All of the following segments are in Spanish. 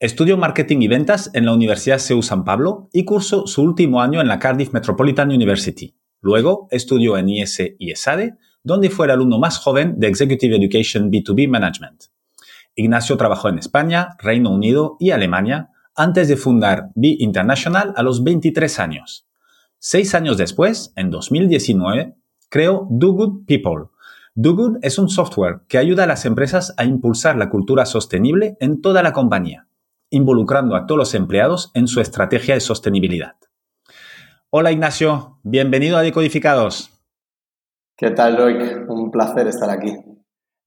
Estudio marketing y ventas en la Universidad CEU San Pablo y curso su último año en la Cardiff Metropolitan University. Luego estudió en IS y ESADE, donde fue el alumno más joven de Executive Education B2B Management. Ignacio trabajó en España, Reino Unido y Alemania antes de fundar B International a los 23 años. Seis años después, en 2019, creó Do Good People, DoGood es un software que ayuda a las empresas a impulsar la cultura sostenible en toda la compañía, involucrando a todos los empleados en su estrategia de sostenibilidad. Hola Ignacio, bienvenido a Decodificados. ¿Qué tal, Loic? Un placer estar aquí.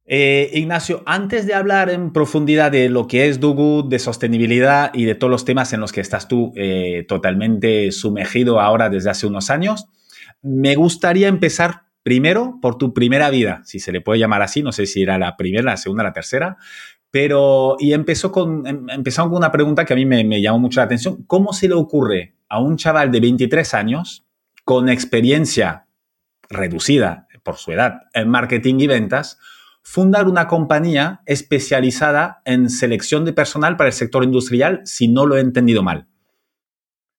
Eh, Ignacio, antes de hablar en profundidad de lo que es DoGood, de sostenibilidad y de todos los temas en los que estás tú eh, totalmente sumergido ahora desde hace unos años, me gustaría empezar Primero, por tu primera vida, si se le puede llamar así, no sé si era la primera, la segunda, la tercera, pero y empezó con, em, empezaron con una pregunta que a mí me, llamó mucho la atención. ¿Cómo se le ocurre a un chaval de 23 años con experiencia reducida por su edad en marketing y ventas fundar una compañía especializada en selección de personal para el sector industrial, si no lo he entendido mal?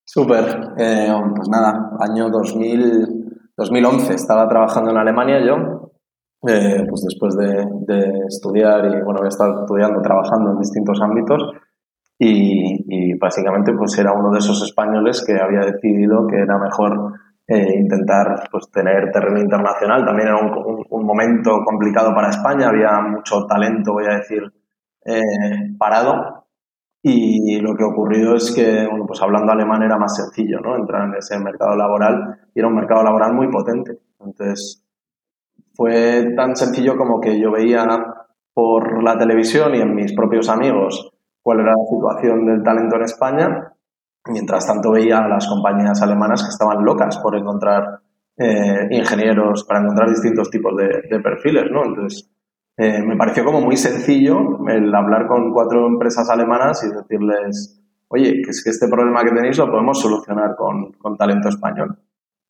Súper. Eh, pues nada, año 2000, 2011 estaba trabajando en Alemania yo, eh, pues después de, estudiar y bueno, había estado estudiando, trabajando en distintos ámbitos y, básicamente pues era uno de esos españoles que había decidido que era mejor eh, intentar pues tener terreno internacional. También era un, momento complicado para España, había mucho talento, voy a decir, eh, parado y lo que ha ocurrido es que, bueno, pues hablando alemán era más sencillo, ¿no? Entrar en ese mercado laboral y era un mercado laboral muy potente. Entonces, fue tan sencillo como que yo veía por la televisión y en mis propios amigos cuál era la situación del talento en España. Mientras tanto veía a las compañías alemanas que estaban locas por encontrar eh, ingenieros, para encontrar distintos tipos de, de perfiles, ¿no? Entonces, eh, me pareció como muy sencillo el hablar con cuatro empresas alemanas y decirles, oye, que es que este problema que tenéis lo podemos solucionar con, con talento español.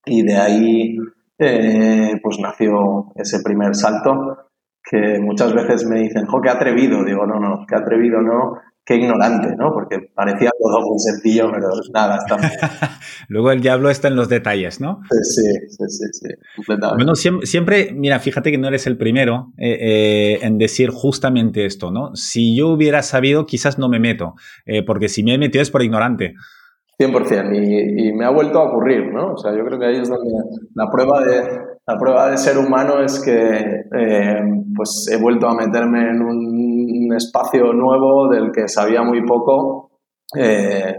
Y de ahí eh, pues nació ese primer salto que muchas veces me dicen, jo, qué atrevido. Digo, no, no, qué atrevido no, qué ignorante, ¿no? Porque parecía todo muy sencillo, pero nada, está Luego el diablo está en los detalles, ¿no? Sí, sí, sí, sí, completamente. Bueno, siempre, mira, fíjate que no eres el primero eh, eh, en decir justamente esto, ¿no? Si yo hubiera sabido, quizás no me meto, eh, porque si me he metido es por ignorante. 100%, y, y me ha vuelto a ocurrir, ¿no? O sea, yo creo que ahí es donde la prueba de, la prueba de ser humano es que pues he vuelto a meterme en un espacio nuevo del que sabía muy poco eh,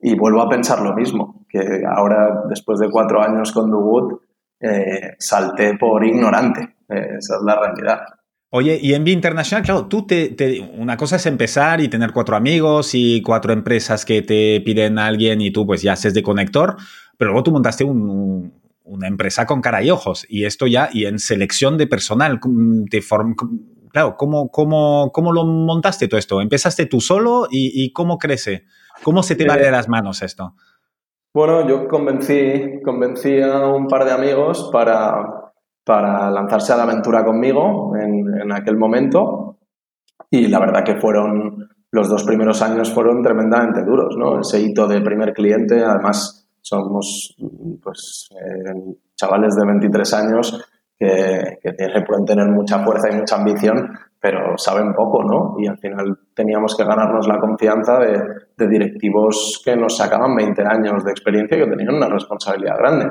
y vuelvo a pensar lo mismo, que ahora después de cuatro años con The eh, salté por ignorante, eh, esa es la realidad. Oye, y en Vía Internacional, claro, tú te, una cosa es empezar y tener cuatro amigos y cuatro empresas que te piden a alguien y tú pues ya haces de conector, pero luego tú montaste una empresa con cara y ojos y esto ya, y en selección de personal, form, claro, ¿cómo, cómo, cómo lo montaste todo esto? ¿Empezaste tú solo y, cómo crece? ¿Cómo se te va de las manos esto? Bueno, yo convencí, convencí a un par de amigos para, para lanzarse a la aventura conmigo en, en, aquel momento y la verdad que fueron, los dos primeros años fueron tremendamente duros, ¿no? Ese hito de primer cliente, además somos pues, eh, chavales de 23 años que, que pueden tener mucha fuerza y mucha ambición, pero saben poco, ¿no? Y al final teníamos que ganarnos la confianza de, directivos que nos sacaban 20 años de experiencia y que tenían una responsabilidad grande.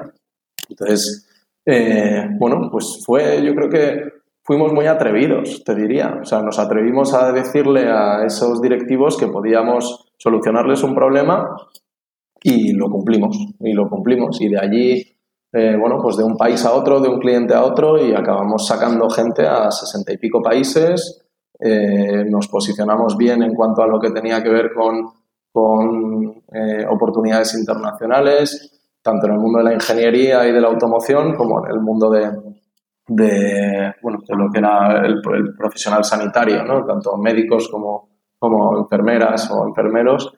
Entonces, eh, bueno, pues fue, yo creo que fuimos muy atrevidos, te diría. O sea, nos atrevimos a decirle a esos directivos que podíamos solucionarles un problema y lo cumplimos, y lo cumplimos. Y de allí eh, bueno, pues de un país a otro, de un cliente a otro y acabamos sacando gente a sesenta y pico países eh, nos posicionamos bien en cuanto a lo que tenía que ver con, eh, oportunidades internacionales, tanto en el mundo de la ingeniería y de la automoción como en el mundo de, bueno, de lo que era el, profesional sanitario, ¿no? tanto médicos como, como enfermeras o enfermeros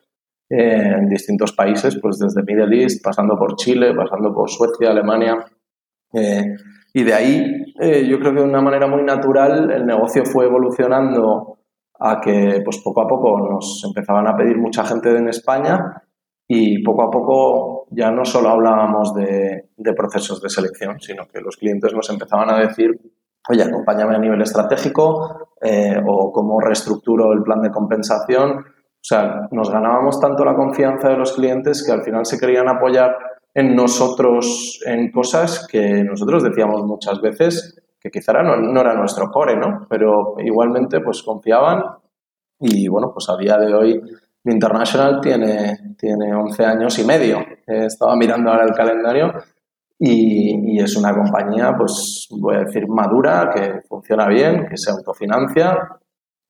en distintos países, pues desde Middle East, pasando por Chile, pasando por Suecia, Alemania. Eh, y de ahí, eh, yo creo que de una manera muy natural, el negocio fue evolucionando a que pues poco a poco nos empezaban a pedir mucha gente en España y poco a poco ya no solo hablábamos de, de procesos de selección, sino que los clientes nos empezaban a decir, oye, acompáñame a nivel estratégico eh, o cómo reestructuro el plan de compensación o sea, nos ganábamos tanto la confianza de los clientes que al final se querían apoyar en nosotros en cosas que nosotros decíamos muchas veces que quizá no, no era nuestro core, ¿no? Pero igualmente pues confiaban y bueno, pues a día de hoy International tiene, tiene 11 años y medio. Estaba mirando ahora el calendario y, y, es una compañía, pues voy a decir, madura, que funciona bien, que se autofinancia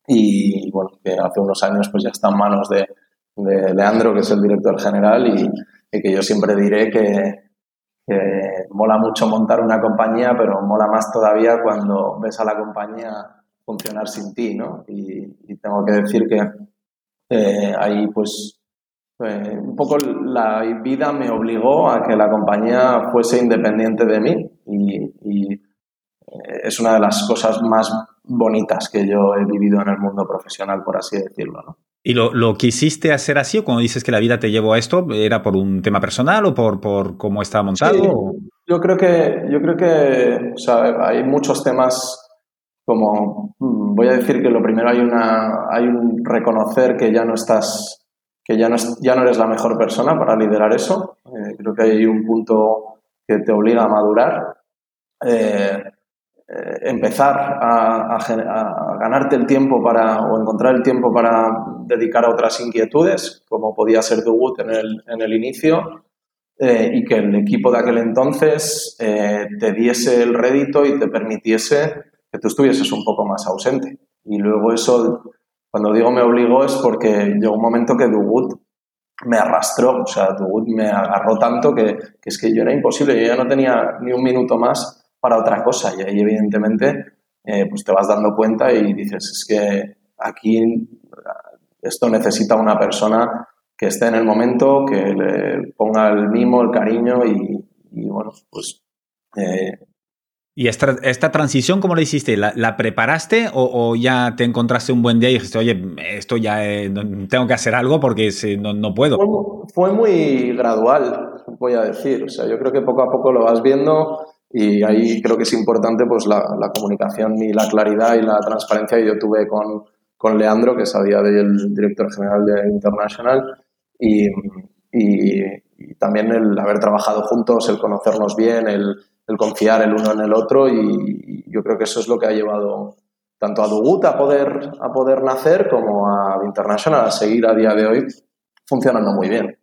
y bueno, que hace unos años pues ya está en manos de, de Leandro, que es el director general, y, que yo siempre diré que, mola mucho montar una compañía, pero mola más todavía cuando ves a la compañía funcionar sin ti, ¿no? Y, tengo que decir que eh, ahí pues eh, un poco la vida me obligó a que la compañía fuese independiente de mí y, y eh, es una de las cosas más bonitas que yo he vivido en el mundo profesional, por así decirlo. ¿no? ¿Y lo, lo, quisiste hacer así o cuando dices que la vida te llevó a esto, era por un tema personal o por, por cómo estaba montado? yo creo que, yo creo que o sea, hay muchos temas como, mm, voy a decir que lo primero hay, una, hay un reconocer que ya no estás, que ya no, ya no eres la mejor persona para liderar eso. Eh, creo que hay un punto que te obliga a madurar. Eh, eh, empezar a, ganarte el tiempo para, o encontrar el tiempo para dedicar a otras inquietudes, como podía ser Dugut en el, en el inicio, eh, y que el equipo de aquel entonces eh, te diese el rédito y te permitiese tú estuvieses un poco más ausente. Y luego eso, cuando digo me obligó, es porque llegó un momento que Dugut me arrastró, o sea, Dugut me agarró tanto que, que es que yo era imposible, yo ya no tenía ni un minuto más para otra cosa. Y ahí, evidentemente, eh, pues te vas dando cuenta y dices, es que aquí esto necesita una persona que esté en el momento, que le ponga el mimo, el cariño y, bueno, pues... Eh, ¿Y esta, esta, transición cómo la hiciste? ¿La, preparaste o, ya te encontraste un buen día y dijiste, oye, esto ya eh, tengo que hacer algo porque no, no, puedo? Fue, fue, muy gradual, voy a decir. O sea, yo creo que poco a poco lo vas viendo y ahí creo que es importante pues la, la, comunicación y la claridad y la transparencia que yo tuve con, con Leandro, que es a día de hoy el director general de International, y, y, también el haber trabajado juntos, el conocernos bien, el, el, confiar el uno en el otro, y, yo creo que eso es lo que ha llevado tanto a Dugut a poder, a poder nacer como a International a seguir a día de hoy funcionando muy bien.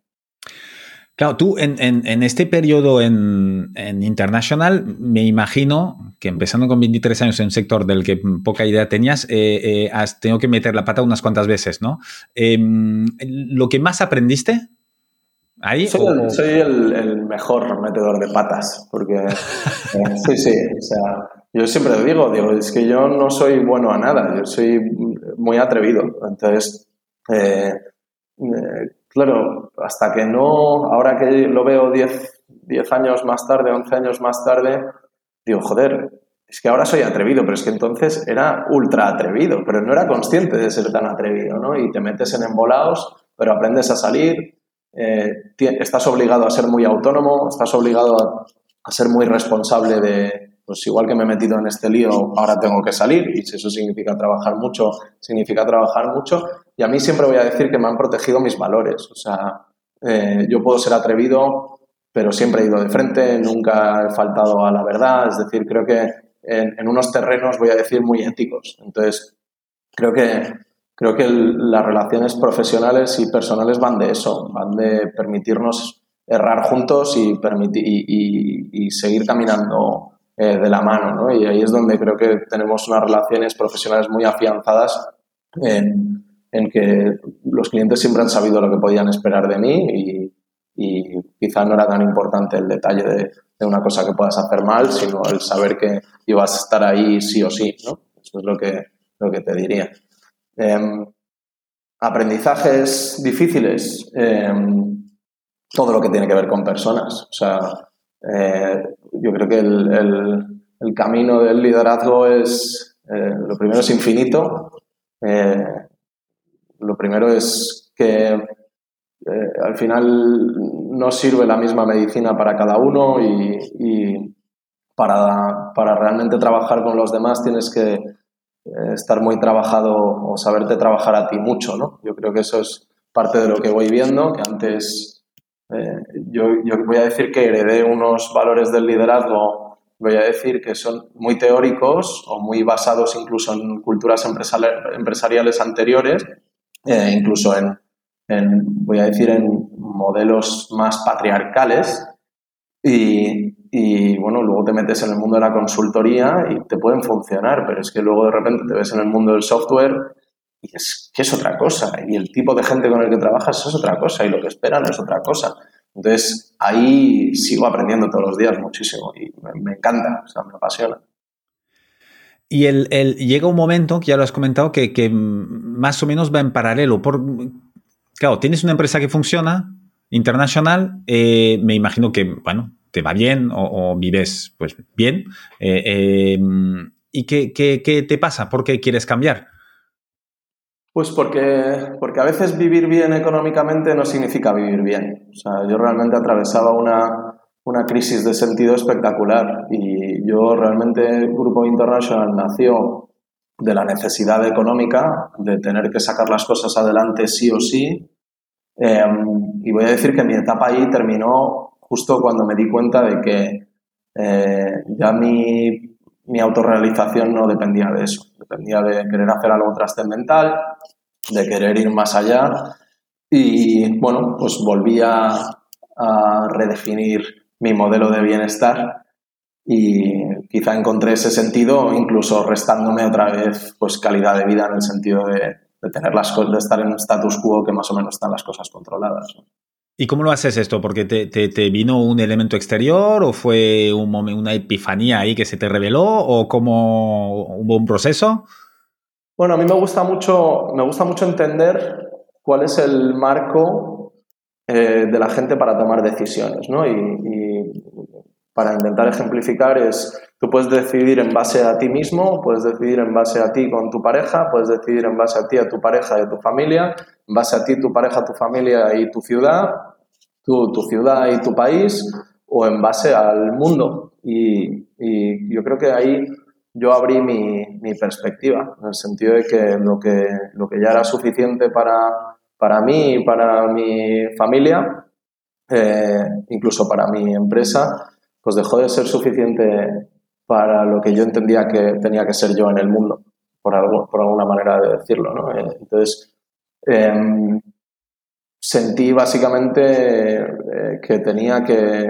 Claro, tú en, en, este periodo en, en, International, me imagino que empezando con 23 años en un sector del que poca idea tenías, eh, eh, has tenido que meter la pata unas cuantas veces, ¿no? Em, ¿Lo que más aprendiste ahí? Soy, el, soy el, mejor metedor de patas, porque eh, sí, sí, o sea, yo siempre digo, digo, es que yo no soy bueno a nada, yo soy muy atrevido, entonces... Eh, claro, hasta que no, ahora que lo veo 10, 10 años más tarde, 11 años más tarde, digo, joder, es que ahora soy atrevido, pero es que entonces era ultra atrevido, pero no era consciente de ser tan atrevido, ¿no? Y te metes en embolados, pero aprendes a salir, eh, estás obligado a ser muy autónomo, estás obligado a, a, ser muy responsable de, pues igual que me he metido en este lío, ahora tengo que salir, y si eso significa trabajar mucho, significa trabajar mucho, y a mí siempre voy a decir que me han protegido mis valores. O sea, eh, yo puedo ser atrevido, pero siempre he ido de frente, nunca he faltado a la verdad. Es decir, creo que en, unos terrenos, voy a decir, muy éticos. Entonces, creo que, creo que las relaciones profesionales y personales van de eso, van de permitirnos errar juntos y, permitir, y, seguir caminando de la mano, ¿no? Y ahí es donde creo que tenemos unas relaciones profesionales muy afianzadas en, que los clientes siempre han sabido lo que podían esperar de mí y, y no era tan importante el detalle de, de, una cosa que puedas hacer mal, sino el saber que ibas a estar ahí sí o sí, ¿no? Eso es lo que, lo que te diría. Eh, aprendizajes difíciles, eh, todo lo que tiene que ver con personas. O sea, eh, yo creo que el, el, camino del liderazgo es, eh, lo primero es infinito, eh, lo primero es que al final no sirve la misma medicina para cada uno y, y para, para, realmente trabajar con los demás tienes que estar muy trabajado o saberte trabajar a ti mucho, ¿no? Yo creo que eso es parte de lo que voy viendo, que antes eh, yo, yo voy a decir que heredé unos valores del liderazgo voy a decir que son muy teóricos o muy basados incluso en culturas empresariales anteriores, eh, incluso en, en, voy a decir, en modelos más patriarcales. Y, y, bueno, luego te metes en el mundo de la consultoría y te pueden funcionar, pero es que luego de repente te ves en el mundo del software y es que es otra cosa. Y el tipo de gente con el que trabajas es otra cosa y lo que esperan es otra cosa. Entonces, ahí sigo aprendiendo todos los días muchísimo y me, encanta, o sea, me apasiona. Y el, llega un momento, que ya lo has comentado, que, que, más o menos va en paralelo. Por, claro, tienes una empresa que funciona, internacional, eh, me imagino que, bueno, te va bien o, vives pues bien. Eh, eh, ¿Y qué, qué, qué, te pasa? ¿Por qué quieres cambiar? Pues porque, porque a veces vivir bien económicamente no significa vivir bien. O sea, yo realmente atravesaba una, una crisis de sentido espectacular y yo realmente Grupo International nació de la necesidad económica de tener que sacar las cosas adelante sí o sí eh, y voy a decir que mi etapa ahí terminó justo cuando me di cuenta de que eh, ya mi, mi autorrealización no dependía de eso, dependía de querer hacer algo trascendental, de querer ir más allá y bueno, pues volví a, redefinir mi modelo de bienestar y quizá encontré ese sentido incluso restándome otra vez pues calidad de vida en el sentido de, de tener las cosas, de estar en un status quo que más o menos están las cosas controladas. ¿Y cómo lo haces esto? ¿Porque te, vino un elemento exterior o fue una epifanía ahí que se te reveló o cómo hubo un proceso? Bueno, a mí me gusta mucho, me gusta mucho entender cuál es el marco eh, de la gente para tomar decisiones, ¿no? Y, para intentar ejemplificar es, tú puedes decidir en base a ti mismo, puedes decidir en base a ti con tu pareja, puedes decidir en base a ti, a tu pareja y a tu familia, en base a ti, tu pareja, tu familia y tu ciudad, tu, tu ciudad y tu país, o en base al mundo. Y, y yo creo que ahí yo abrí mi, mi, perspectiva, en el sentido de que lo que, lo que ya era suficiente para, para mí y para mi familia, eh, incluso para mi empresa, pues dejó de ser suficiente para lo que yo entendía que tenía que ser yo en el mundo, por, algo, por alguna manera de decirlo. ¿no? Eh, entonces, eh, sentí básicamente eh, que, tenía que,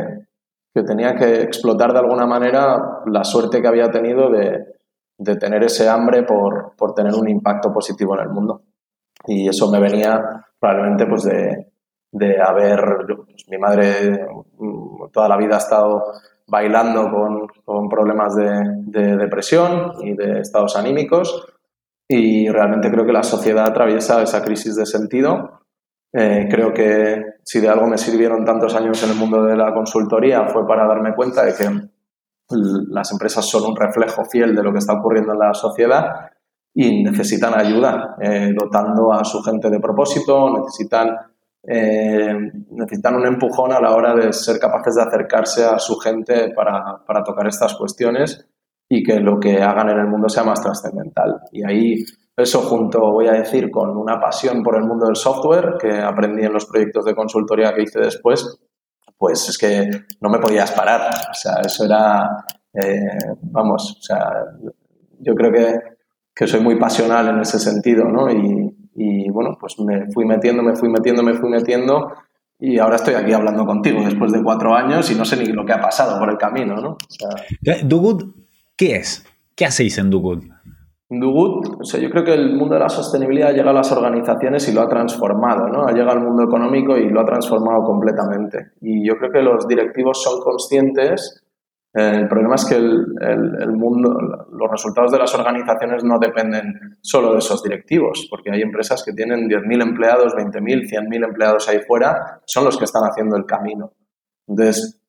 que tenía que explotar de alguna manera la suerte que había tenido de, de tener ese hambre por, por, tener un impacto positivo en el mundo. Y eso me venía probablemente pues de, de haber, pues, mi madre mm, toda la vida ha estado bailando con, con problemas de, de, depresión y de estados anímicos y realmente creo que la sociedad atraviesa esa crisis de sentido. Eh, creo que si de algo me sirvieron tantos años en el mundo de la consultoría fue para darme cuenta de que las empresas son un reflejo fiel de lo que está ocurriendo en la sociedad y necesitan ayuda, eh, dotando a su gente de propósito, necesitan eh, necesitan un empujón a la hora de ser capaces de acercarse a su gente para, para, tocar estas cuestiones y que lo que hagan en el mundo sea más trascendental. Y ahí eso junto, voy a decir, con una pasión por el mundo del software que aprendí en los proyectos de consultoría que hice después, pues es que no me podías parar. O sea, eso era, eh, vamos, o sea, yo creo que, que soy muy pasional en ese sentido, ¿no? Y, y bueno, pues me fui metiendo, me fui metiendo, me fui metiendo y ahora estoy aquí hablando contigo después de cuatro años y no sé ni lo que ha pasado por el camino, ¿no? Good, ¿qué es? ¿Qué hacéis en Do Good, o sea, yo creo que el mundo de la sostenibilidad llega a las organizaciones y lo ha transformado, ¿no? Ha llegado al mundo económico y lo ha transformado completamente. Y yo creo que los directivos son conscientes el problema es que el, mundo, los resultados de las organizaciones no dependen solo de esos directivos, porque hay empresas que tienen 10.000 empleados, 20.000, 100.000 empleados ahí fuera, son los que están haciendo el camino. Entonces,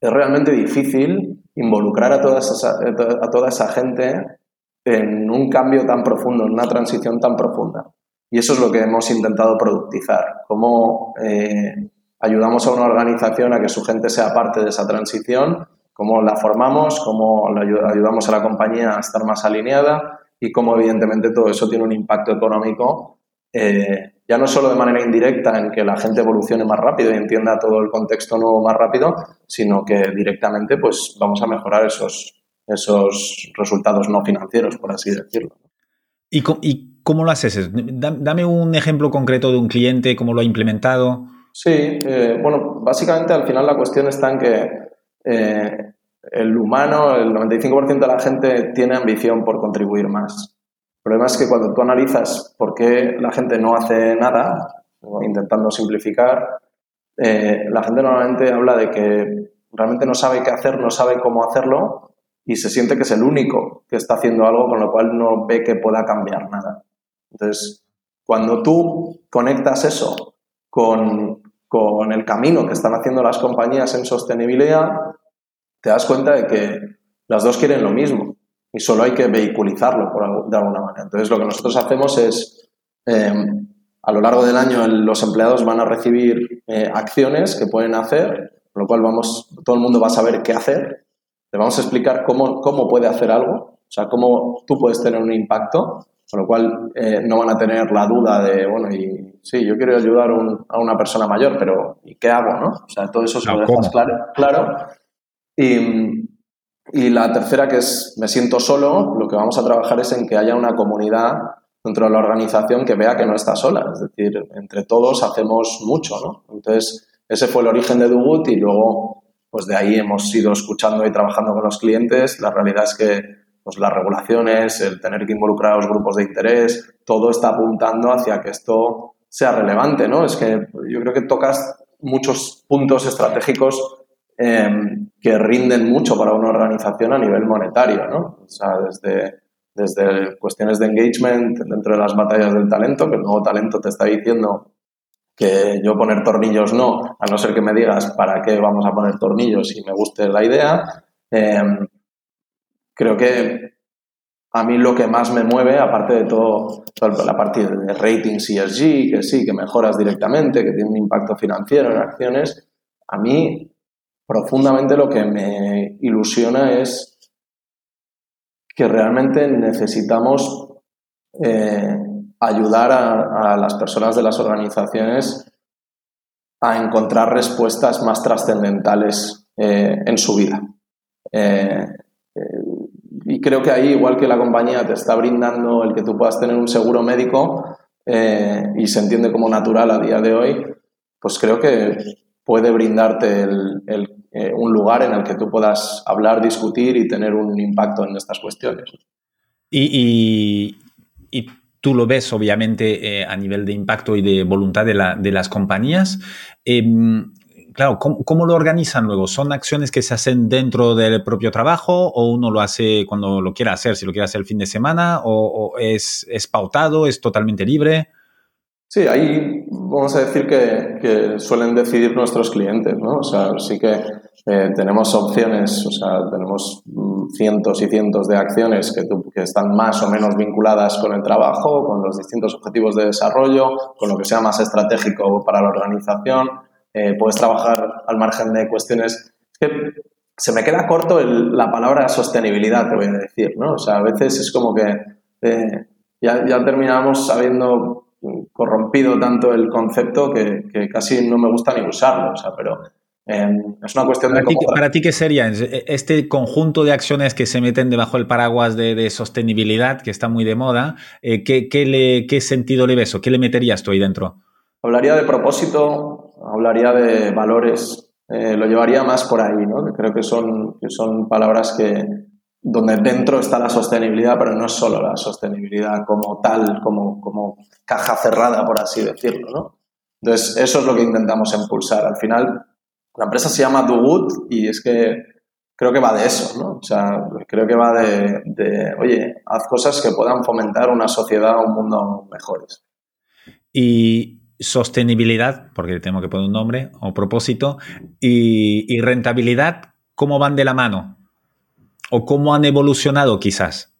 es realmente difícil involucrar a toda esa, a toda esa gente en un cambio tan profundo, en una transición tan profunda. Y eso es lo que hemos intentado productizar, cómo eh, ayudamos a una organización a que su gente sea parte de esa transición cómo la formamos, cómo ayudamos a la compañía a estar más alineada y cómo evidentemente todo eso tiene un impacto económico, eh, ya no solo de manera indirecta en que la gente evolucione más rápido y entienda todo el contexto nuevo más rápido, sino que directamente pues vamos a mejorar esos, esos resultados no financieros, por así decirlo. ¿Y, cómo lo haces? Dame un ejemplo concreto de un cliente, cómo lo ha implementado. Sí, eh, bueno, básicamente al final la cuestión está en que eh, el humano, el 95% de la gente tiene ambición por contribuir más. El problema es que cuando tú analizas por qué la gente no hace nada, intentando simplificar, eh, la gente normalmente habla de que realmente no sabe qué hacer, no sabe cómo hacerlo y se siente que es el único que está haciendo algo con lo cual no ve que pueda cambiar nada. Entonces, cuando tú conectas eso con con el camino que están haciendo las compañías en sostenibilidad, te das cuenta de que las dos quieren lo mismo y solo hay que vehiculizarlo por, de alguna manera. Entonces, lo que nosotros hacemos es, em, a lo largo del año, los empleados van a recibir eh, acciones que pueden hacer, con lo cual vamos, todo el mundo va a saber qué hacer. Le vamos a explicar cómo, cómo puede hacer algo, o sea, cómo tú puedes tener un impacto con lo cual eh, no van a tener la duda de, bueno, y sí, yo quiero ayudar a una persona mayor, pero ¿y qué hago? ¿no? O sea, todo eso se lo dejas claro. claro. Y, y, la tercera, que es me siento solo, lo que vamos a trabajar es en que haya una comunidad dentro de la organización que vea que no está sola. Es decir, entre todos hacemos mucho, ¿no? Entonces, ese fue el origen de Dugut y luego, pues de ahí hemos ido escuchando y trabajando con los clientes. La realidad es que pues las regulaciones, el tener que involucrar a los grupos de interés, todo está apuntando hacia que esto sea relevante, ¿no? Es que yo creo que tocas muchos puntos estratégicos em, que rinden mucho para una organización a nivel monetario, ¿no? O sea, desde, desde cuestiones de engagement dentro de las batallas del talento, que el nuevo talento te está diciendo que yo poner tornillos no, a no ser que me digas para qué vamos a poner tornillos y me guste la idea. Em, creo que a mí lo que más me mueve, aparte de todo, la parte de rating CSG, que sí, que mejoras directamente, que tiene un impacto financiero en acciones, a mí profundamente lo que me ilusiona es que realmente necesitamos eh, ayudar a, las personas de las organizaciones a encontrar respuestas más trascendentales eh, en su vida. Eh, y creo que ahí, igual que la compañía te está brindando el que tú puedas tener un seguro médico eh, y se entiende como natural a día de hoy, pues creo que puede brindarte eh, un lugar en el que tú puedas hablar, discutir y tener un impacto en estas cuestiones. Y, tú lo ves, obviamente, eh, a nivel de impacto y de voluntad de, las compañías. Em, claro, ¿cómo, lo organizan luego? ¿Son acciones que se hacen dentro del propio trabajo o uno lo hace cuando lo quiera hacer, si lo quiere hacer el fin de semana o, es, pautado, es totalmente libre? Sí, ahí vamos a decir que, suelen decidir nuestros clientes, ¿no? O sea, sí que eh, tenemos opciones, o sea, tenemos mm, cientos y cientos de acciones que, que, están más o menos vinculadas con el trabajo, con los distintos objetivos de desarrollo, con lo que sea más estratégico para la organización. Eh, puedes trabajar al margen de cuestiones. que se me queda corto la palabra sostenibilidad, te voy a decir, ¿no? O sea, a veces es como que eh, ya, ya, terminamos habiendo corrompido tanto el concepto que, casi no me gusta ni usarlo, o sea, pero es una cuestión de... Cómo... ¿Para ti qué sería este conjunto de acciones que se meten debajo del paraguas de, sostenibilidad, que está muy de moda? Eh, ¿qué, qué, le, ¿Qué sentido le ves o qué le meterías tú ahí dentro? hablaría de propósito, hablaría de valores, eh, lo llevaría más por ahí, ¿no? Que creo que son, que son palabras que donde dentro está la sostenibilidad, pero no es solo la sostenibilidad como tal, como, como caja cerrada, por así decirlo, ¿no? Entonces, eso es lo que intentamos impulsar. Al final, la empresa se llama Do Good y es que creo que va de eso, ¿no? O sea, creo que va de, de oye, haz cosas que puedan fomentar una sociedad, un mundo mejores. Y sostenibilidad, porque tengo que poner un nombre o propósito, y, rentabilidad, ¿cómo van de la mano? ¿O cómo han evolucionado quizás?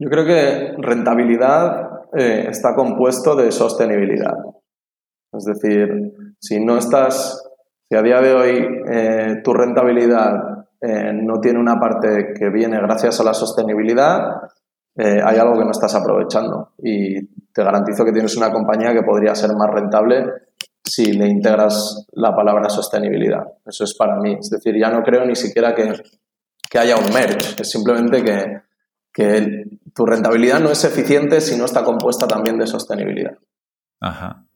Yo creo que rentabilidad eh, está compuesto de sostenibilidad. Es decir, si no estás, si a día de hoy eh, tu rentabilidad eh, no tiene una parte que viene gracias a la sostenibilidad, hay algo que no estás aprovechando. Y te garantizo que tienes una compañía que podría ser más rentable si le integras la palabra sostenibilidad. Eso es para mí. Es decir, ya no creo ni siquiera que, haya un merge. Es simplemente que, que tu rentabilidad no es eficiente si no está compuesta también de sostenibilidad. Ajá.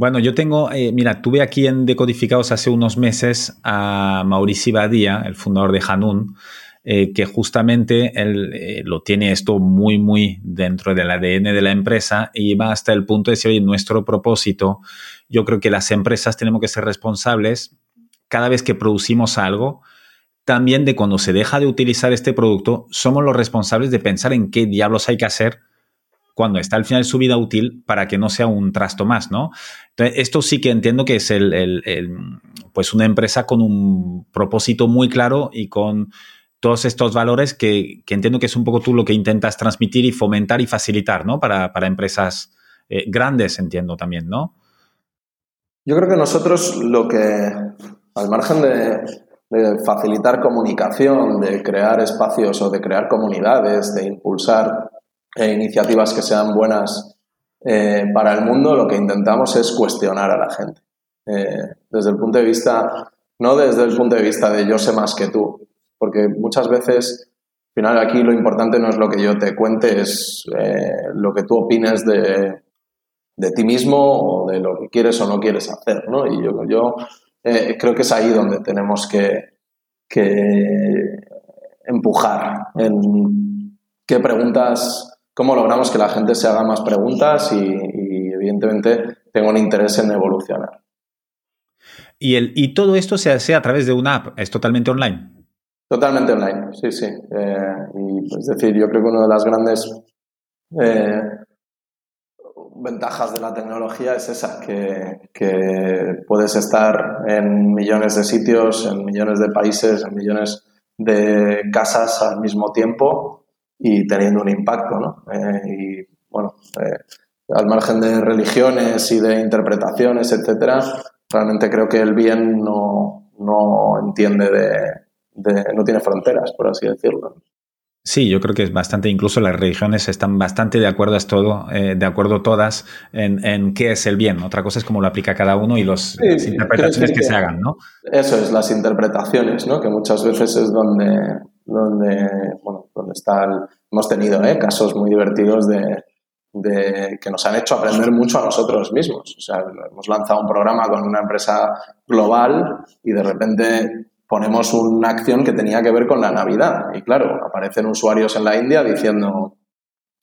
Bueno, yo tengo, eh, mira, tuve aquí en Decodificados hace unos meses a Mauricio Badía, el fundador de Hanun, eh, que justamente él eh, lo tiene esto muy, muy dentro del ADN de la empresa y va hasta el punto de decir, oye, nuestro propósito, yo creo que las empresas tenemos que ser responsables cada vez que producimos algo, también de cuando se deja de utilizar este producto, somos los responsables de pensar en qué diablos hay que hacer cuando está al final de su vida útil para que no sea un trasto más, ¿no? Entonces, esto sí que entiendo que es el, pues una empresa con un propósito muy claro y con todos estos valores que, entiendo que es un poco tú lo que intentas transmitir y fomentar y facilitar, ¿no? Para, empresas eh, grandes, entiendo también, ¿no? Yo creo que nosotros lo que, al margen de, facilitar comunicación, de crear espacios o de crear comunidades, de impulsar eh, iniciativas que sean buenas eh, para el mundo, lo que intentamos es cuestionar a la gente. desde el punto de vista, no desde el punto de vista de yo sé más que tú, porque muchas veces, al final aquí lo importante no es lo que yo te cuente, es eh, lo que tú opines de, ti mismo o de lo que quieres o no quieres hacer, ¿no? Y yo, yo eh, creo que es ahí donde tenemos que, empujar en qué preguntas, cómo logramos que la gente se haga más preguntas y, y evidentemente tenga un interés en evolucionar. Y, el, y todo esto se hace a través de una app, es totalmente online. Totalmente online, sí, sí. Eh, y, es decir, yo creo que una de las grandes eh, ventajas de la tecnología es esa, que, puedes estar en millones de sitios, en millones de países, en millones de casas al mismo tiempo y teniendo un impacto, ¿no? Eh, y bueno, al margen de religiones y de interpretaciones, etcétera, realmente creo que el bien no, no entiende de no tiene fronteras, por así decirlo. Sí, yo creo que es bastante, incluso las religiones están bastante de acuerdo, es todo, eh, de acuerdo todas en, qué es el bien. Otra cosa es cómo lo aplica cada uno y los, las interpretaciones que, se hagan, ¿no? Eso es, las interpretaciones, ¿no? Que muchas veces es donde, donde, bueno, donde está hemos tenido ¿eh? casos muy divertidos de, que nos han hecho aprender mucho a nosotros mismos. O sea, hemos lanzado un programa con una empresa global y de repente ponemos una acción que tenía que ver con la Navidad. Y claro, aparecen usuarios en la India diciendo,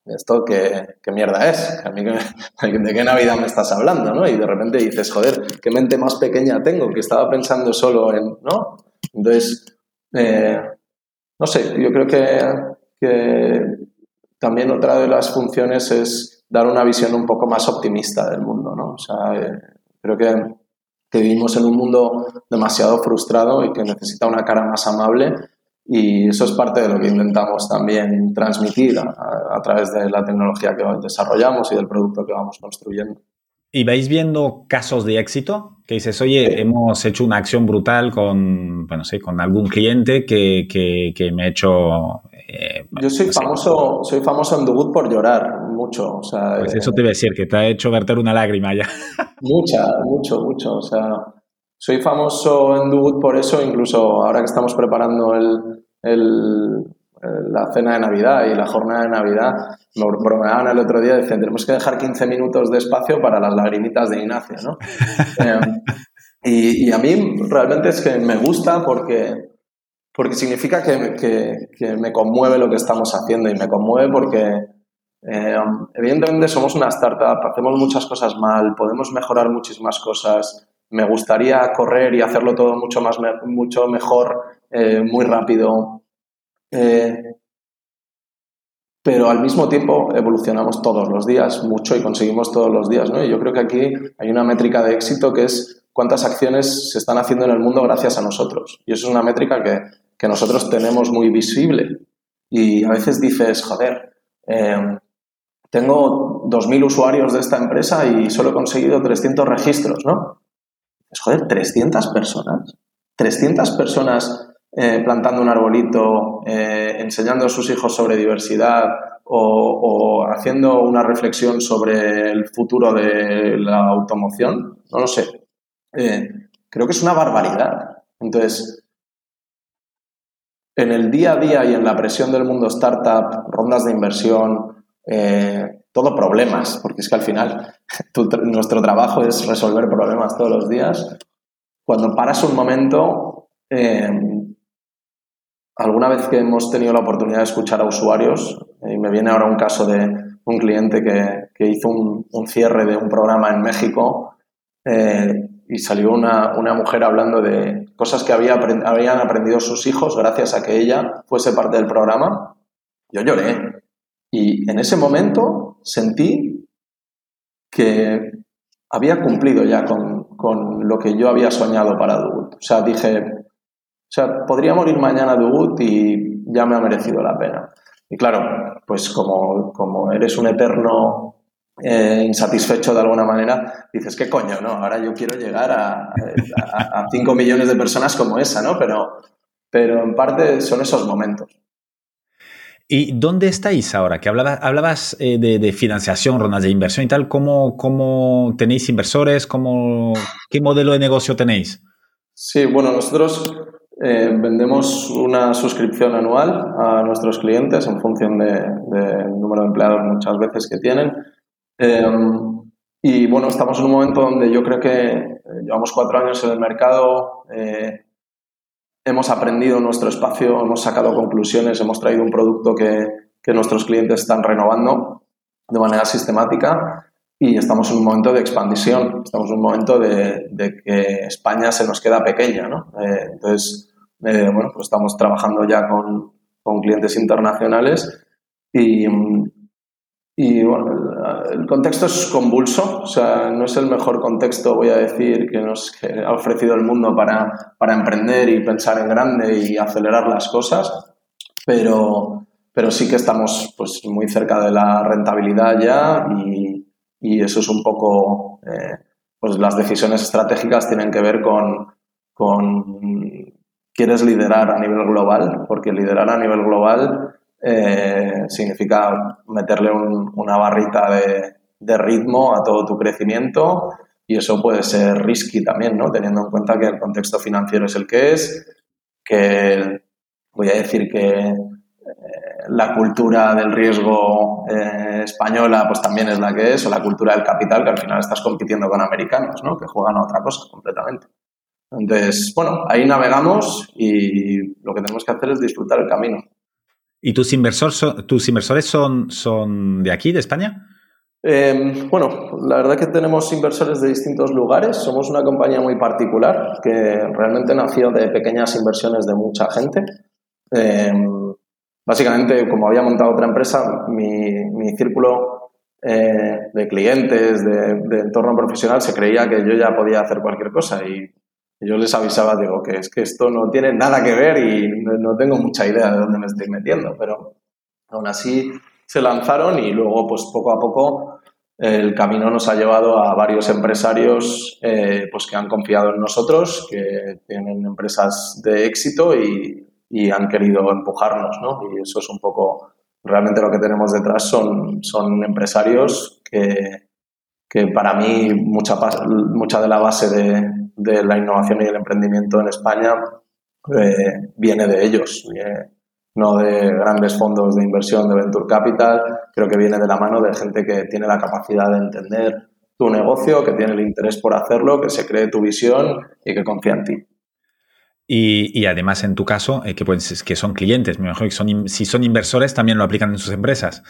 ¿esto qué, mierda es? ¿De qué Navidad me estás hablando? ¿no? Y de repente dices, joder, qué mente más pequeña tengo, que estaba pensando solo en... ¿no? Entonces, eh, no sé, yo creo que, también otra de las funciones es dar una visión un poco más optimista del mundo. ¿no? O sea, eh, creo que que vivimos en un mundo demasiado frustrado y que necesita una cara más amable y eso es parte de lo que intentamos también transmitir a, través de la tecnología que desarrollamos y del producto que vamos construyendo. ¿Y vais viendo casos de éxito? Que dices, oye, hemos hecho una acción brutal con, bueno, sí, con algún cliente que, que, me ha hecho... Eh, Yo soy famoso, soy famoso en Dubut por llorar mucho. O sea, pues eso te iba a decir, que te ha hecho verter una lágrima ya. Mucha, mucho, mucho. O sea, soy famoso en Dubut por eso, incluso ahora que estamos preparando el, el la cena de Navidad y la jornada de Navidad, me bromeaban el otro día, decían, tenemos que dejar 15 minutos de espacio para las lagrimitas de Ignacio, ¿no? Em, y, a mí realmente es que me gusta porque, porque significa que, que, me conmueve lo que estamos haciendo y me conmueve porque em, evidentemente somos una startup, hacemos muchas cosas mal, podemos mejorar muchísimas cosas, me gustaría correr y hacerlo todo mucho, más, mucho mejor, eh, muy rápido. Eh, pero al mismo tiempo evolucionamos todos los días mucho y conseguimos todos los días. ¿no? Y yo creo que aquí hay una métrica de éxito que es cuántas acciones se están haciendo en el mundo gracias a nosotros. Y eso es una métrica que, que nosotros tenemos muy visible. Y a veces dices, joder, eh, tengo 2.000 usuarios de esta empresa y solo he conseguido 300 registros, ¿no? Es joder, 300 personas. 300 personas eh, plantando un arbolito, eh, enseñando a sus hijos sobre diversidad o, haciendo una reflexión sobre el futuro de la automoción. No lo sé. Eh, creo que es una barbaridad. Entonces, en el día a día y en la presión del mundo startup, rondas de inversión, todo problemas, porque es que al final nuestro trabajo es resolver problemas todos los días. Cuando paras un momento, alguna vez que hemos tenido la oportunidad de escuchar a usuarios, y me viene ahora un caso de un cliente que, hizo un, cierre de un programa en México eh, y salió una, una, mujer hablando de cosas que había, habían aprendido sus hijos gracias a que ella fuese parte del programa. Yo lloré. Y en ese momento sentí que había cumplido ya con, lo que yo había soñado para Dugut. O sea, dije, o sea, podría morir mañana Dugut y ya me ha merecido la pena. Y claro, pues como, como eres un eterno eh, insatisfecho de alguna manera, dices, ¿qué coño? No, ahora yo quiero llegar a, a, 5 millones de personas como esa, ¿no? Pero, pero en parte son esos momentos. ¿Y dónde estáis ahora? Que hablabas, hablabas eh, de, financiación, rondas de inversión y tal. ¿Cómo, cómo tenéis inversores? ¿Cómo, ¿Qué modelo de negocio tenéis? Sí, bueno, nosotros eh, vendemos una suscripción anual a nuestros clientes en función del número de empleados muchas veces que tienen. Em, y bueno, estamos en un momento donde yo creo que eh, llevamos cuatro años en el mercado, hemos aprendido nuestro espacio, hemos sacado conclusiones, hemos traído un producto que, nuestros clientes están renovando de manera sistemática y estamos en un momento de expansión, estamos en un momento de, que España se nos queda pequeña. ¿no? Eh, entonces, eh, bueno, pues estamos trabajando ya con, con clientes internacionales y, y bueno, el contexto es convulso, o sea, no es el mejor contexto, voy a decir, que nos ha ofrecido el mundo para, para, emprender y pensar en grande y acelerar las cosas, pero, pero sí que estamos pues, muy cerca de la rentabilidad ya y, y eso es un poco, eh, pues las decisiones estratégicas tienen que ver con, quieres liderar a nivel global, porque liderar a nivel global eh, significa meterle una barrita de, ritmo a todo tu crecimiento y eso puede ser risky también, ¿no? Teniendo en cuenta que el contexto financiero es el que es, que voy a decir que eh, la cultura del riesgo eh, española pues también es la que es, o la cultura del capital, que al final estás compitiendo con americanos, ¿no? Que juegan a otra cosa completamente. Entonces, bueno, ahí navegamos y lo que tenemos que hacer es disfrutar el camino. ¿Y tus, tus inversores son, son de aquí, de España? Em, bueno, la verdad que tenemos inversores de distintos lugares. Somos una compañía muy particular que realmente nació de pequeñas inversiones de mucha gente. Em, básicamente, como había montado otra empresa, mi, círculo eh, de clientes, de, entorno profesional, se creía que yo ya podía hacer cualquier cosa y yo les avisaba, digo, que es que esto no tiene nada que ver y no, tengo mucha idea de dónde me estoy metiendo, pero aún así se lanzaron y luego, pues poco a poco, el camino nos ha llevado a varios empresarios eh, pues que han confiado en nosotros, que tienen empresas de éxito y, han querido empujarnos, ¿no? Y eso es un poco, realmente lo que tenemos detrás son, son empresarios que, que para mí mucha, mucha de la base de, de la innovación y el emprendimiento en España eh, viene de ellos. no de grandes fondos de inversión de Venture Capital. Creo que viene de la mano de gente que tiene la capacidad de entender tu negocio, que tiene el interés por hacerlo, que se cree tu visión y que confía en ti. Y, además, en tu caso, eh, que, pues, que son clientes, me que son, si son inversores, también lo aplican en sus empresas.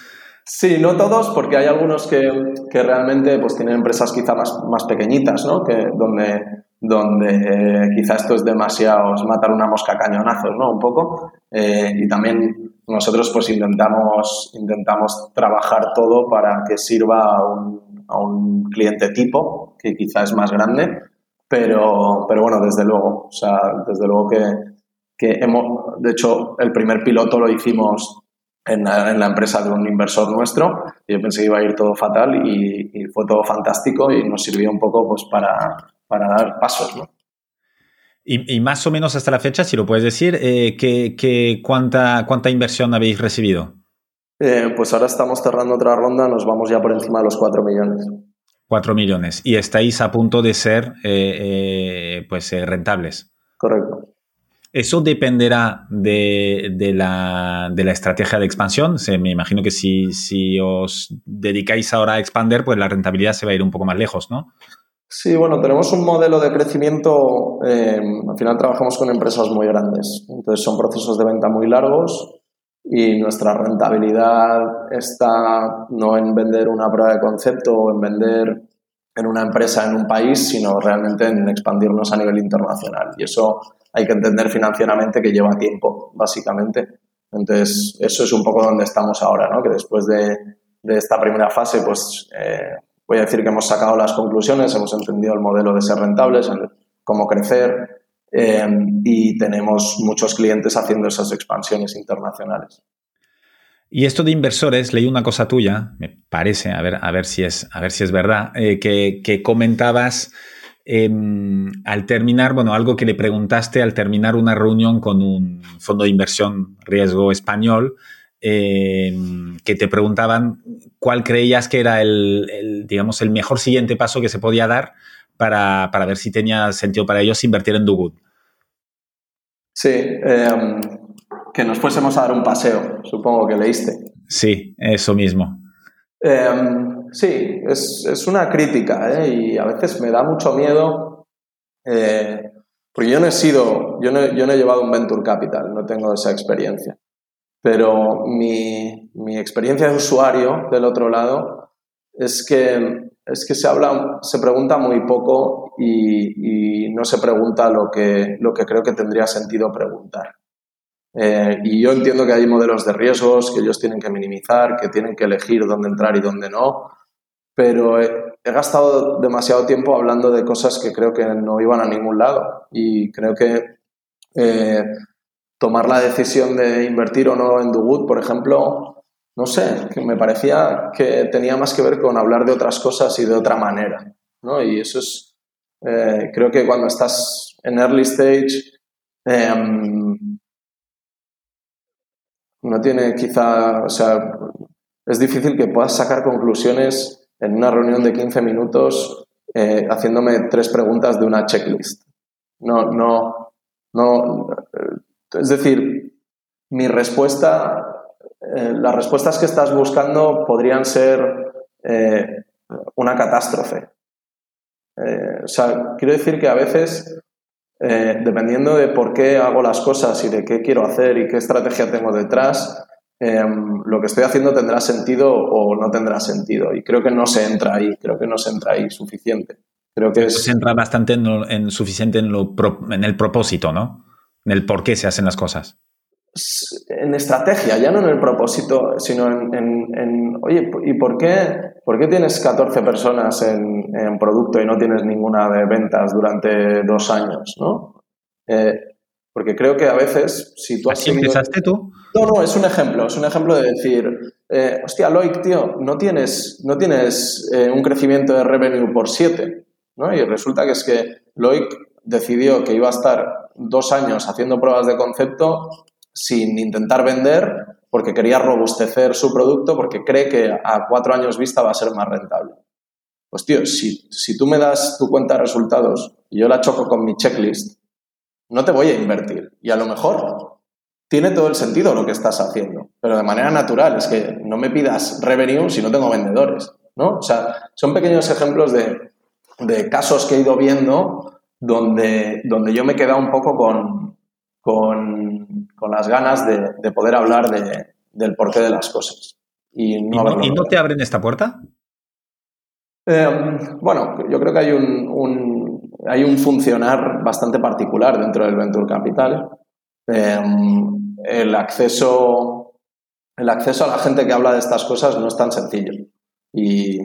Sí, no todos, porque hay algunos que, realmente pues, tienen empresas quizá más, más pequeñitas, ¿no? que, donde, donde eh, quizá esto es demasiado, es matar una mosca a cañonazos, ¿no? Un poco. Eh, y también nosotros pues intentamos, intentamos trabajar todo para que sirva a un, a un cliente tipo, que quizá es más grande, pero, pero bueno, desde luego, o sea, desde luego que, que hemos, de hecho, el primer piloto lo hicimos en la, en la, empresa de un inversor nuestro y yo pensé que iba a ir todo fatal y, y fue todo fantástico y nos sirvió un poco pues para, para dar pasos, ¿no? Y, y, más o menos hasta la fecha, si lo puedes decir, eh, ¿qué, qué, cuánta, ¿cuánta inversión habéis recibido? Eh, pues ahora estamos cerrando otra ronda, nos vamos ya por encima de los 4 millones. 4 millones. Y estáis a punto de ser eh, pues rentables. Correcto. ¿Eso dependerá de, de, la, de, la, estrategia de expansión? Se, me imagino que si, si os dedicáis ahora a expander, pues la rentabilidad se va a ir un poco más lejos, ¿no? Sí, bueno, tenemos un modelo de crecimiento, eh, al final trabajamos con empresas muy grandes, entonces son procesos de venta muy largos y nuestra rentabilidad está no en vender una prueba de concepto o en vender en una empresa en un país, sino realmente en expandirnos a nivel internacional. Y eso hay que entender financieramente que lleva tiempo, básicamente. Entonces, eso es un poco donde estamos ahora, ¿no? Que después de, de esta primera fase, pues eh, voy a decir que hemos sacado las conclusiones, hemos entendido el modelo de ser rentables, cómo crecer eh, y tenemos muchos clientes haciendo esas expansiones internacionales. Y esto de inversores, leí una cosa tuya, me parece, a ver, a ver, si, es, a ver si es verdad, eh, que, comentabas em, al terminar, bueno, algo que le preguntaste al terminar una reunión con un fondo de inversión riesgo español, Em, que te preguntaban cuál creías que era el, digamos, el mejor siguiente paso que se podía dar para, ver si tenía sentido para ellos invertir en Do Sí, em, que nos fuésemos a dar un paseo, supongo que leíste. Sí, eso mismo. Em, sí, es, una crítica ¿eh? y a veces me da mucho miedo eh, porque yo no he sido, yo yo no he llevado un venture capital, no tengo esa experiencia pero mi, mi, experiencia de usuario del otro lado es que, es que se, habla, se pregunta muy poco y, no se pregunta lo que, lo que creo que tendría sentido preguntar. Eh, y yo entiendo que hay modelos de riesgos que ellos tienen que minimizar, que tienen que elegir dónde entrar y dónde no, pero he, he, gastado demasiado tiempo hablando de cosas que creo que no iban a ningún lado y creo que eh, tomar la decisión de invertir o no en Dugut, por ejemplo, no sé, que me parecía que tenía más que ver con hablar de otras cosas y de otra manera, ¿no? Y eso es, eh, creo que cuando estás en early stage, em, no tiene quizá, o sea, es difícil que puedas sacar conclusiones en una reunión de 15 minutos eh, haciéndome tres preguntas de una checklist. No, no, no, es decir, mi respuesta, eh, las respuestas que estás buscando podrían ser eh, una catástrofe. Eh, o sea, quiero decir que a veces, dependiendo de por qué hago las cosas y de qué quiero hacer y qué estrategia tengo detrás, em, lo que estoy haciendo tendrá sentido o no tendrá sentido. Y creo que no se entra ahí, creo que no se entra ahí suficiente. Creo que Se entra bastante en, suficiente en, en el propósito, ¿no? en el por qué se hacen las cosas. En estrategia, ya no en el propósito, sino en, oye, ¿y por qué, por qué tienes 14 personas en, producto y no tienes ninguna de ventas durante dos años? ¿no? Eh, porque creo que a veces, si tú has ¿Así empezaste tú? No, no, es un ejemplo, es un ejemplo de decir, eh, hostia, Loic, tío, no tienes, no tienes eh, un crecimiento de revenue por 7, ¿no? Y resulta que es que Loic decidió que iba a estar dos años haciendo pruebas de concepto sin intentar vender porque quería robustecer su producto porque cree que a cuatro años vista va a ser más rentable. Pues tío, si, si tú me das tu cuenta de resultados y yo la choco con mi checklist, no te voy a invertir. Y a lo mejor tiene todo el sentido lo que estás haciendo, pero de manera natural, es que no me pidas revenue si no tengo vendedores, ¿no? O sea, son pequeños ejemplos de, casos que he ido viendo donde, donde yo me he quedado un poco con, con, las ganas de, poder hablar del porqué de las cosas. ¿Y no, ¿Y no, te abren esta puerta? Eh, bueno, yo creo que hay un, hay un funcionar bastante particular dentro del Venture Capital. Eh, el acceso, el acceso a la gente que habla de estas cosas no es tan sencillo. Y,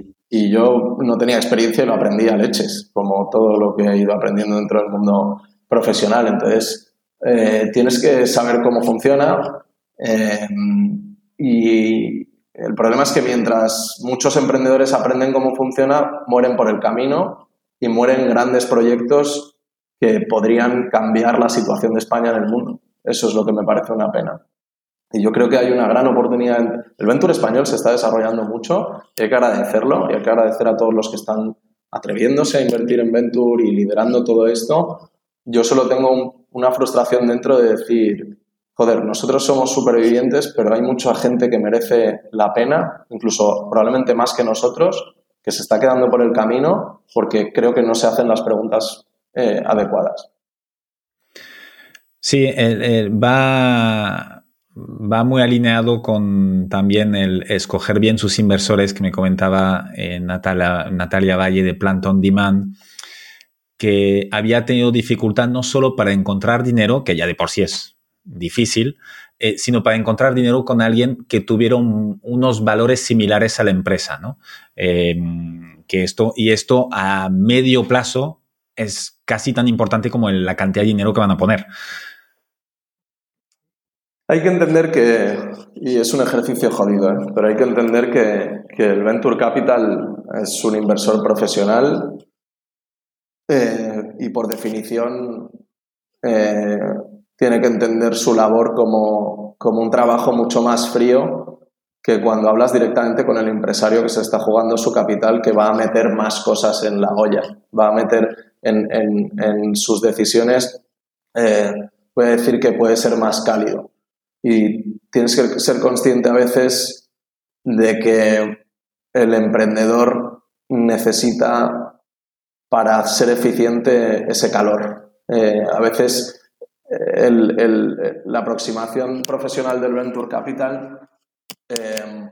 yo no tenía experiencia y lo aprendí a leches, como todo lo que he ido aprendiendo dentro del mundo profesional. Entonces, eh, tienes que saber cómo funciona. Eh, y el problema es que mientras muchos emprendedores aprenden cómo funciona, mueren por el camino y mueren grandes proyectos que podrían cambiar la situación de España en el mundo. Eso es lo que me parece una pena. Y yo creo que hay una gran oportunidad. El Venture español se está desarrollando mucho y hay que agradecerlo y hay que agradecer a todos los que están atreviéndose a invertir en Venture y liderando todo esto. Yo solo tengo una frustración dentro de decir, joder, nosotros somos supervivientes, pero hay mucha gente que merece la pena, incluso probablemente más que nosotros, que se está quedando por el camino porque creo que no se hacen las preguntas eh, adecuadas. Sí, va, va muy alineado con también el escoger bien sus inversores que me comentaba eh, Natalia, Natalia Valle de Plant on Demand, que había tenido dificultad no solo para encontrar dinero, que ya de por sí es difícil, eh, sino para encontrar dinero con alguien que tuviera unos valores similares a la empresa, ¿no? Em, que esto, y esto a medio plazo es casi tan importante como la cantidad de dinero que van a poner. Hay que entender que, y es un ejercicio jodido, ¿eh? pero hay que entender que, el Venture Capital es un inversor profesional eh, y por definición eh, tiene que entender su labor como, como un trabajo mucho más frío que cuando hablas directamente con el empresario que se está jugando su capital, que va a meter más cosas en la olla, va a meter en, en sus decisiones, puede decir que puede ser más cálido. Y tienes que ser consciente a veces de que el emprendedor necesita para ser eficiente ese calor. Eh, a veces la aproximación profesional del Venture Capital eh,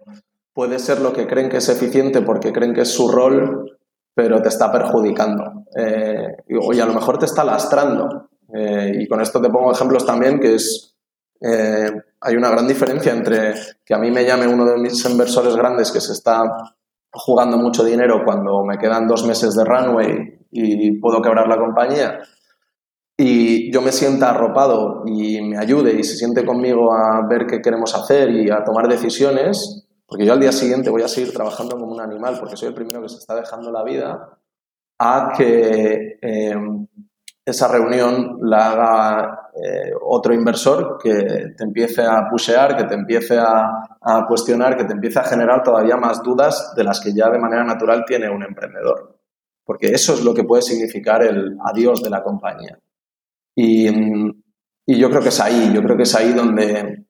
puede ser lo que creen que es eficiente porque creen que es su rol, pero te está perjudicando. Eh, y a lo mejor te está lastrando. y con esto te pongo ejemplos también que es eh, hay una gran diferencia entre que a mí me llame uno de mis inversores grandes que se está jugando mucho dinero cuando me quedan dos meses de runway y puedo quebrar la compañía. Y yo me sienta arropado y me ayude y se siente conmigo a ver qué queremos hacer y a tomar decisiones, porque yo al día siguiente voy a seguir trabajando como un animal porque soy el primero que se está dejando la vida, a que eh, esa reunión la haga eh, otro inversor que te empiece a pushear, que te empiece a, cuestionar, que te empiece a generar todavía más dudas de las que ya de manera natural tiene un emprendedor. Porque eso es lo que puede significar el adiós de la compañía. Y, yo creo que es ahí, yo creo que es ahí donde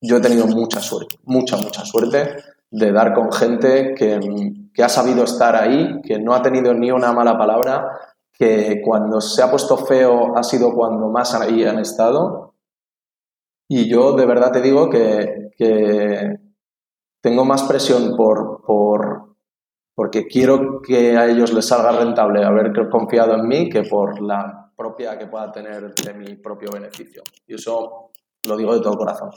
yo he tenido mucha suerte, mucha, mucha suerte de dar con gente que, que ha sabido estar ahí, que no ha tenido ni una mala palabra, que cuando se ha puesto feo ha sido cuando más ahí han estado. Y yo de verdad te digo que, tengo más presión por, por, porque quiero que a ellos les salga rentable haber confiado en mí que por la propia que pueda tener de mi propio beneficio. Y eso lo digo de todo corazón.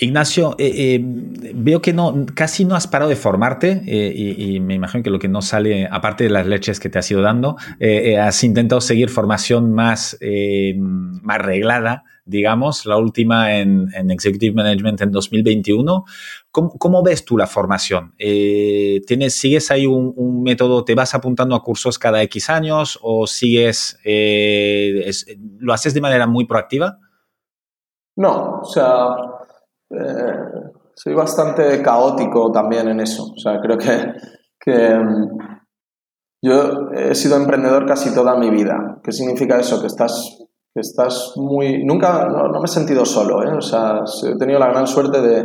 Ignacio, eh, eh, veo que no, casi no has parado de formarte eh, y, me imagino que lo que no sale, aparte de las leches que te has ido dando, has intentado seguir formación más, más reglada, digamos, la última en, Executive Management en 2021. ¿Cómo, ves tú la formación? ¿tienes, ¿Sigues ahí un, un, método, te vas apuntando a cursos cada X años o sigues, lo haces de manera muy proactiva? No, o sea eh, soy bastante caótico también en eso. O sea, creo que, que mm, yo he sido emprendedor casi toda mi vida. ¿Qué significa eso? Que estás que estás muy... Nunca, no, me he sentido solo, ¿eh? O sea, he tenido la gran suerte de,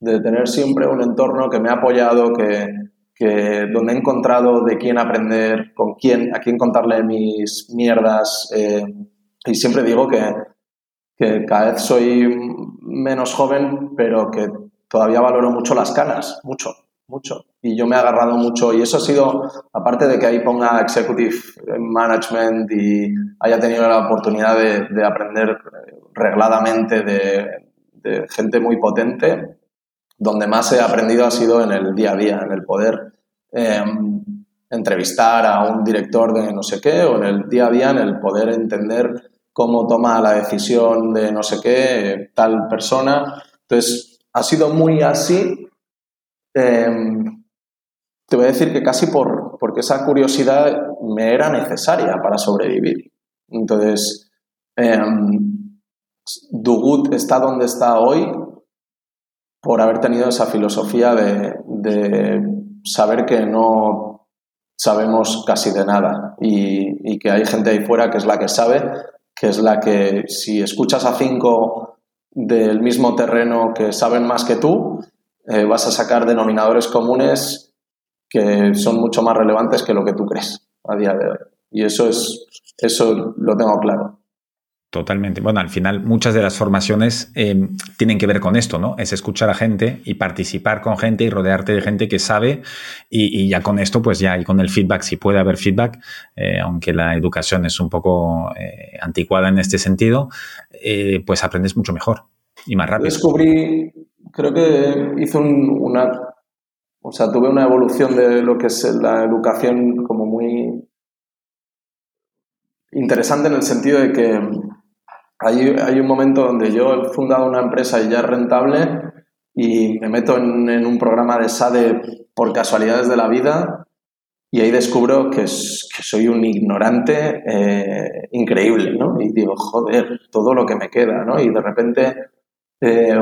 de tener siempre un entorno que me ha apoyado, que, que donde he encontrado de quién aprender, con quién, a quién contarle mis mierdas. Eh, y siempre digo que, que cada vez soy menos joven, pero que todavía valoro mucho las canas, mucho, mucho. Y yo me he agarrado mucho, y eso ha sido, aparte de que ahí ponga Executive Management y haya tenido la oportunidad de, aprender regladamente de, de, gente muy potente, donde más he aprendido ha sido en el día a día, en el poder em, entrevistar a un director de no sé qué, o en el día a día, en el poder entender cómo toma la decisión de no sé qué tal persona. Entonces, ha sido muy así. Em, te voy a decir que casi por, porque esa curiosidad me era necesaria para sobrevivir. Entonces, eh, Dugut está donde está hoy por haber tenido esa filosofía de, saber que no sabemos casi de nada y, que hay gente ahí fuera que es la que sabe, que es la que si escuchas a cinco del mismo terreno que saben más que tú, eh, vas a sacar denominadores comunes que son mucho más relevantes que lo que tú crees a día de hoy. Y eso es, eso lo tengo claro. Totalmente. Bueno, al final muchas de las formaciones eh, tienen que ver con esto, ¿no? Es escuchar a gente y participar con gente y rodearte de gente que sabe y, ya con esto, pues ya, y con el feedback, si puede haber feedback, eh, aunque la educación es un poco eh, anticuada en este sentido, pues aprendes mucho mejor y más rápido. Descubrí, creo que hice una, o sea, tuve una evolución de lo que es la educación como muy interesante en el sentido de que hay, un momento donde yo he fundado una empresa y ya es rentable y me meto en, un programa de SADE por casualidades de la vida y ahí descubro que, soy un ignorante eh, increíble, ¿no? Y digo, joder, todo lo que me queda, ¿no? Y de repente eh,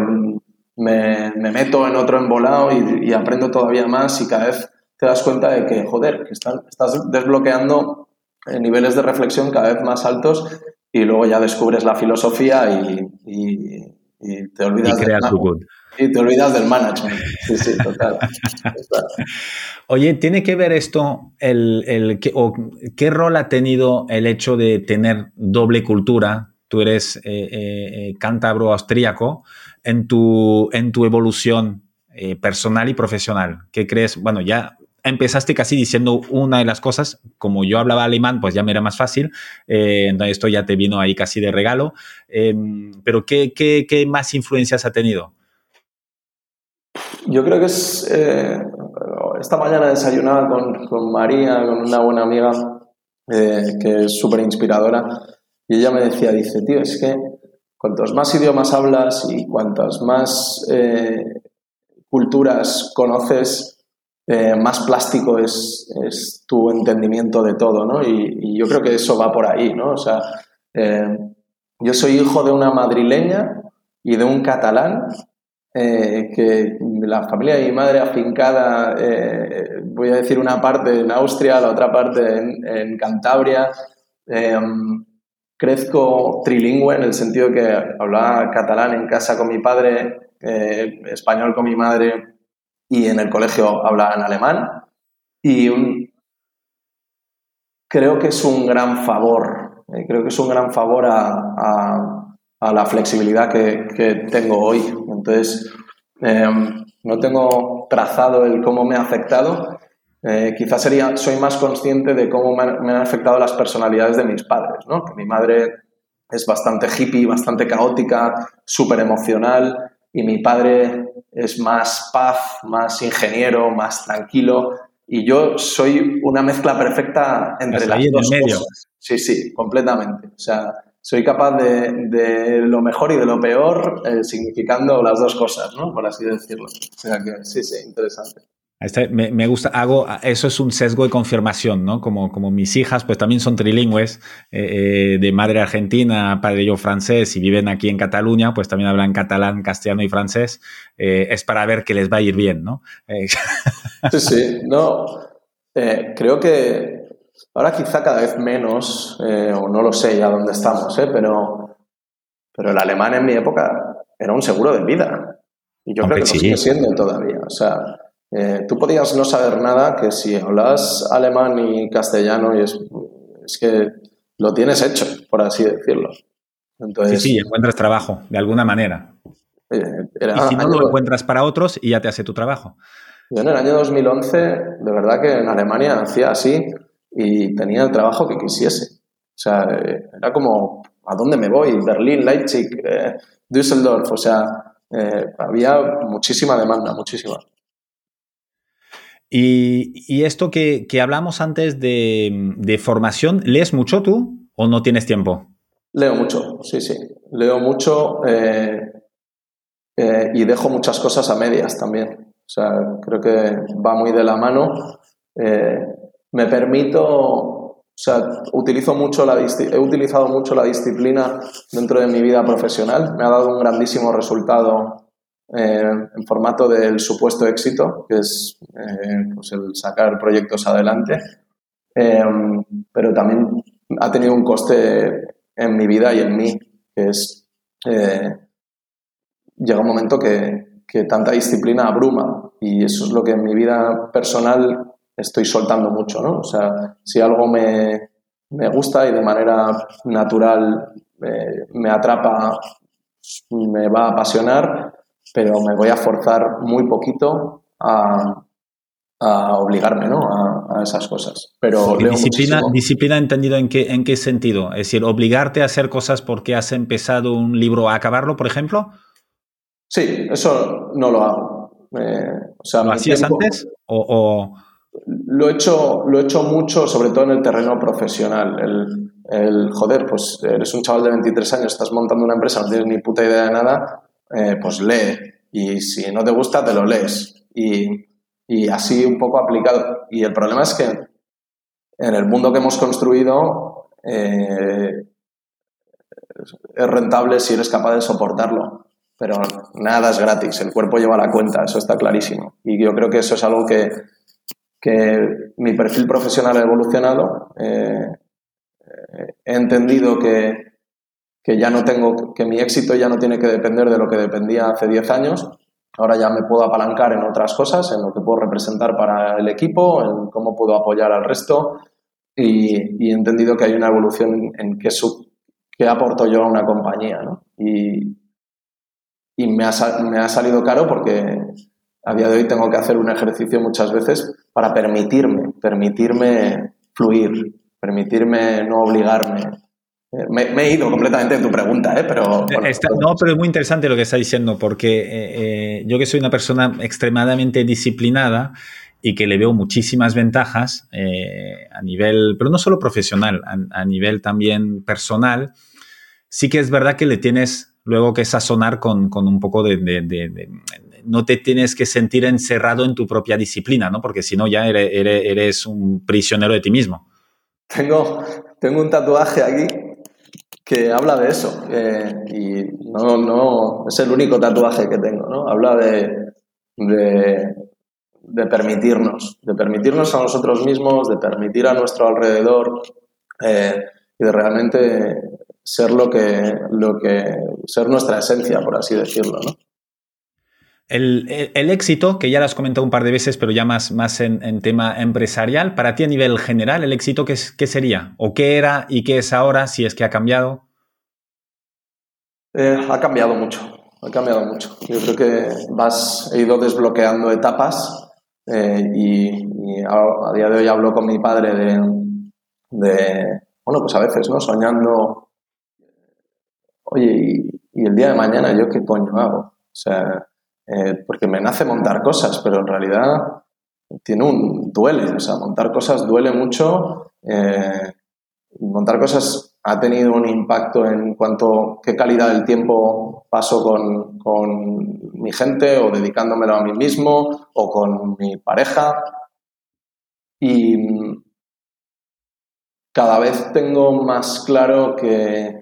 me, meto en otro embolado y, aprendo todavía más y cada vez te das cuenta de que, joder, que estás desbloqueando niveles de reflexión cada vez más altos y luego ya descubres la filosofía y, te olvidas del y te olvidas del management. Sí, sí, total. Oye, ¿tiene que ver esto, el, el o qué rol ha tenido el hecho de tener doble cultura? Tú eres eh, eh, eh, cántabro austríaco en tu, en tu evolución personal y profesional. ¿Qué crees? Bueno, ya empezaste casi diciendo una de las cosas, como yo hablaba alemán, pues ya me era más fácil, eh, entonces esto ya te vino ahí casi de regalo, em, pero ¿qué, ¿qué, más influencias ha tenido? Yo creo que es, eh, esta mañana desayunaba con, con, María, con una buena amiga, eh, que es súper inspiradora, y ella me decía, dice, tío, es que cuantos más idiomas hablas y cuantas más culturas conoces, eh, más plástico es, es, tu entendimiento de todo, ¿no? Y, yo creo que eso va por ahí, ¿no? O sea, eh, yo soy hijo de una madrileña y de un catalán, eh, que la familia de mi madre afincada, voy a decir una parte en Austria, la otra parte en, en Cantabria. crezco trilingüe en el sentido que hablaba catalán en casa con mi padre, español con mi madre y en el colegio hablaban alemán. Y creo que es un gran favor, eh, creo que es un gran favor a, la flexibilidad que, tengo hoy. Entonces, em, no tengo trazado el cómo me ha afectado. Eh, quizás sería, soy más consciente de cómo me han, afectado las personalidades de mis padres, ¿no? Que mi madre es bastante hippie, bastante caótica, súper emocional, y mi padre es más paz, más ingeniero, más tranquilo. Y yo soy una mezcla perfecta entre las dos cosas. Sí, sí, completamente. O sea, soy capaz de, lo mejor y de lo peor, eh, significando las dos cosas, ¿no? Por así decirlo. O sea que sí, sí, interesante. Este, me, gusta, hago, eso es un sesgo de confirmación, ¿no? Como, como mis hijas, pues también son trilingües, eh, eh, de madre argentina, padre yo francés, y viven aquí en Cataluña, pues también hablan catalán, castellano y francés. Eh, es para ver que les va a ir bien, ¿no? Sí, sí, no. creo que Ahora quizá cada vez menos, o no lo sé ya dónde estamos, ¿eh? pero, pero el alemán en mi época era un seguro de vida. Y yo creo que lo sigue siendo todavía. O sea, eh, tú podías no saber nada que si hablas alemán y castellano y es, es que lo tienes hecho, por así decirlo. Entonces, sí, sí, encuentras trabajo, de alguna manera. Eh, y si no lo encuentras para otros y ya te hace tu trabajo. Yo en el año 2011, de verdad que en Alemania hacía así y tenía el trabajo que quisiese. O sea, eh, era como, ¿a dónde me voy? Berlín, Leipzig, eh, Düsseldorf, o sea, había muchísima demanda, muchísima. Y, esto que, hablamos antes de, de, formación, ¿lees mucho tú o no tienes tiempo? Leo mucho, sí, sí. Leo mucho eh, eh, y dejo muchas cosas a medias también. O sea, creo que va muy de la mano. Eh, me permito, o sea, utilizo mucho la, he utilizado mucho la disciplina dentro de mi vida profesional. Me ha dado un grandísimo resultado eh, en formato del supuesto éxito, que es eh, pues el sacar proyectos adelante, eh, pero también ha tenido un coste en mi vida y en mí, que es, llega un momento que, que tanta disciplina abruma y eso es lo que en mi vida personal estoy soltando mucho, ¿no? O sea, si algo me, me gusta y de manera natural me atrapa, me va a apasionar, pero me voy a forzar muy poquito a, obligarme ¿no? a, esas cosas. Pero disciplina, disciplina entendido en qué, en qué sentido? Es decir, obligarte a hacer cosas porque has empezado un libro a acabarlo, por ejemplo. Sí, eso no lo hago. Eh, ¿Lo hacías antes? O, Lo, he hecho, lo he hecho mucho, sobre todo en el terreno profesional. El, el, joder, pues eres un chaval de 23 años, estás montando una empresa, no tienes ni puta idea de nada, eh, pues lee. Y si no te gusta, te lo lees. Y, así un poco aplicado. Y el problema es que en el mundo que hemos construido eh, es rentable si eres capaz de soportarlo. Pero nada es gratis, el cuerpo lleva la cuenta, eso está clarísimo. Y yo creo que eso es algo que, que mi perfil profesional ha evolucionado. Eh, he entendido que, que ya no tengo, que mi éxito ya no tiene que depender de lo que dependía hace 10 años. Ahora ya me puedo apalancar en otras cosas, en lo que puedo representar para el equipo, en cómo puedo apoyar al resto y, he entendido que hay una evolución en qué, qué aporto yo a una compañía. ¿no? Y, y me, ha, me ha salido caro porque a día de hoy tengo que hacer un ejercicio muchas veces para permitirme, permitirme fluir, permitirme no obligarme, me, he ido completamente en tu pregunta, ¿eh? pero... no, pero es muy interesante lo que está diciendo, porque eh, eh, yo que soy una persona extremadamente disciplinada y que le veo muchísimas ventajas eh, a nivel, pero no solo profesional, a, nivel también personal, sí que es verdad que le tienes luego que sazonar con, con un poco de, de, No te tienes que sentir encerrado en tu propia disciplina, ¿no? Porque si no ya eres, eres, un prisionero de ti mismo. Tengo, tengo un tatuaje aquí que habla de eso. Y no, no, es el único tatuaje que tengo, ¿no? Habla de, de, permitirnos, de permitirnos a nosotros mismos, de permitir a nuestro alrededor eh, y de realmente ser lo que, lo que, ser nuestra esencia, por así decirlo, ¿no? El, éxito, que ya lo has comentado un par de veces, pero ya más, más en, tema empresarial, para ti a nivel general, ¿el éxito qué, qué, sería? ¿O qué era y qué es ahora, si es que ha cambiado? Eh, ha cambiado mucho, ha cambiado mucho. Yo creo que vas, he ido desbloqueando etapas eh, y, a, día de hoy hablo con mi padre de, de, bueno, pues a veces, ¿no? Soñando, oye, y, y el día de mañana yo qué coño hago? O sea, eh, porque me nace montar cosas, pero en realidad tiene un duele, o sea, montar cosas duele mucho. Eh, montar cosas ha tenido un impacto en cuanto qué calidad del tiempo paso con, con mi gente o dedicándomelo a mí mismo o con mi pareja. Y cada vez tengo más claro que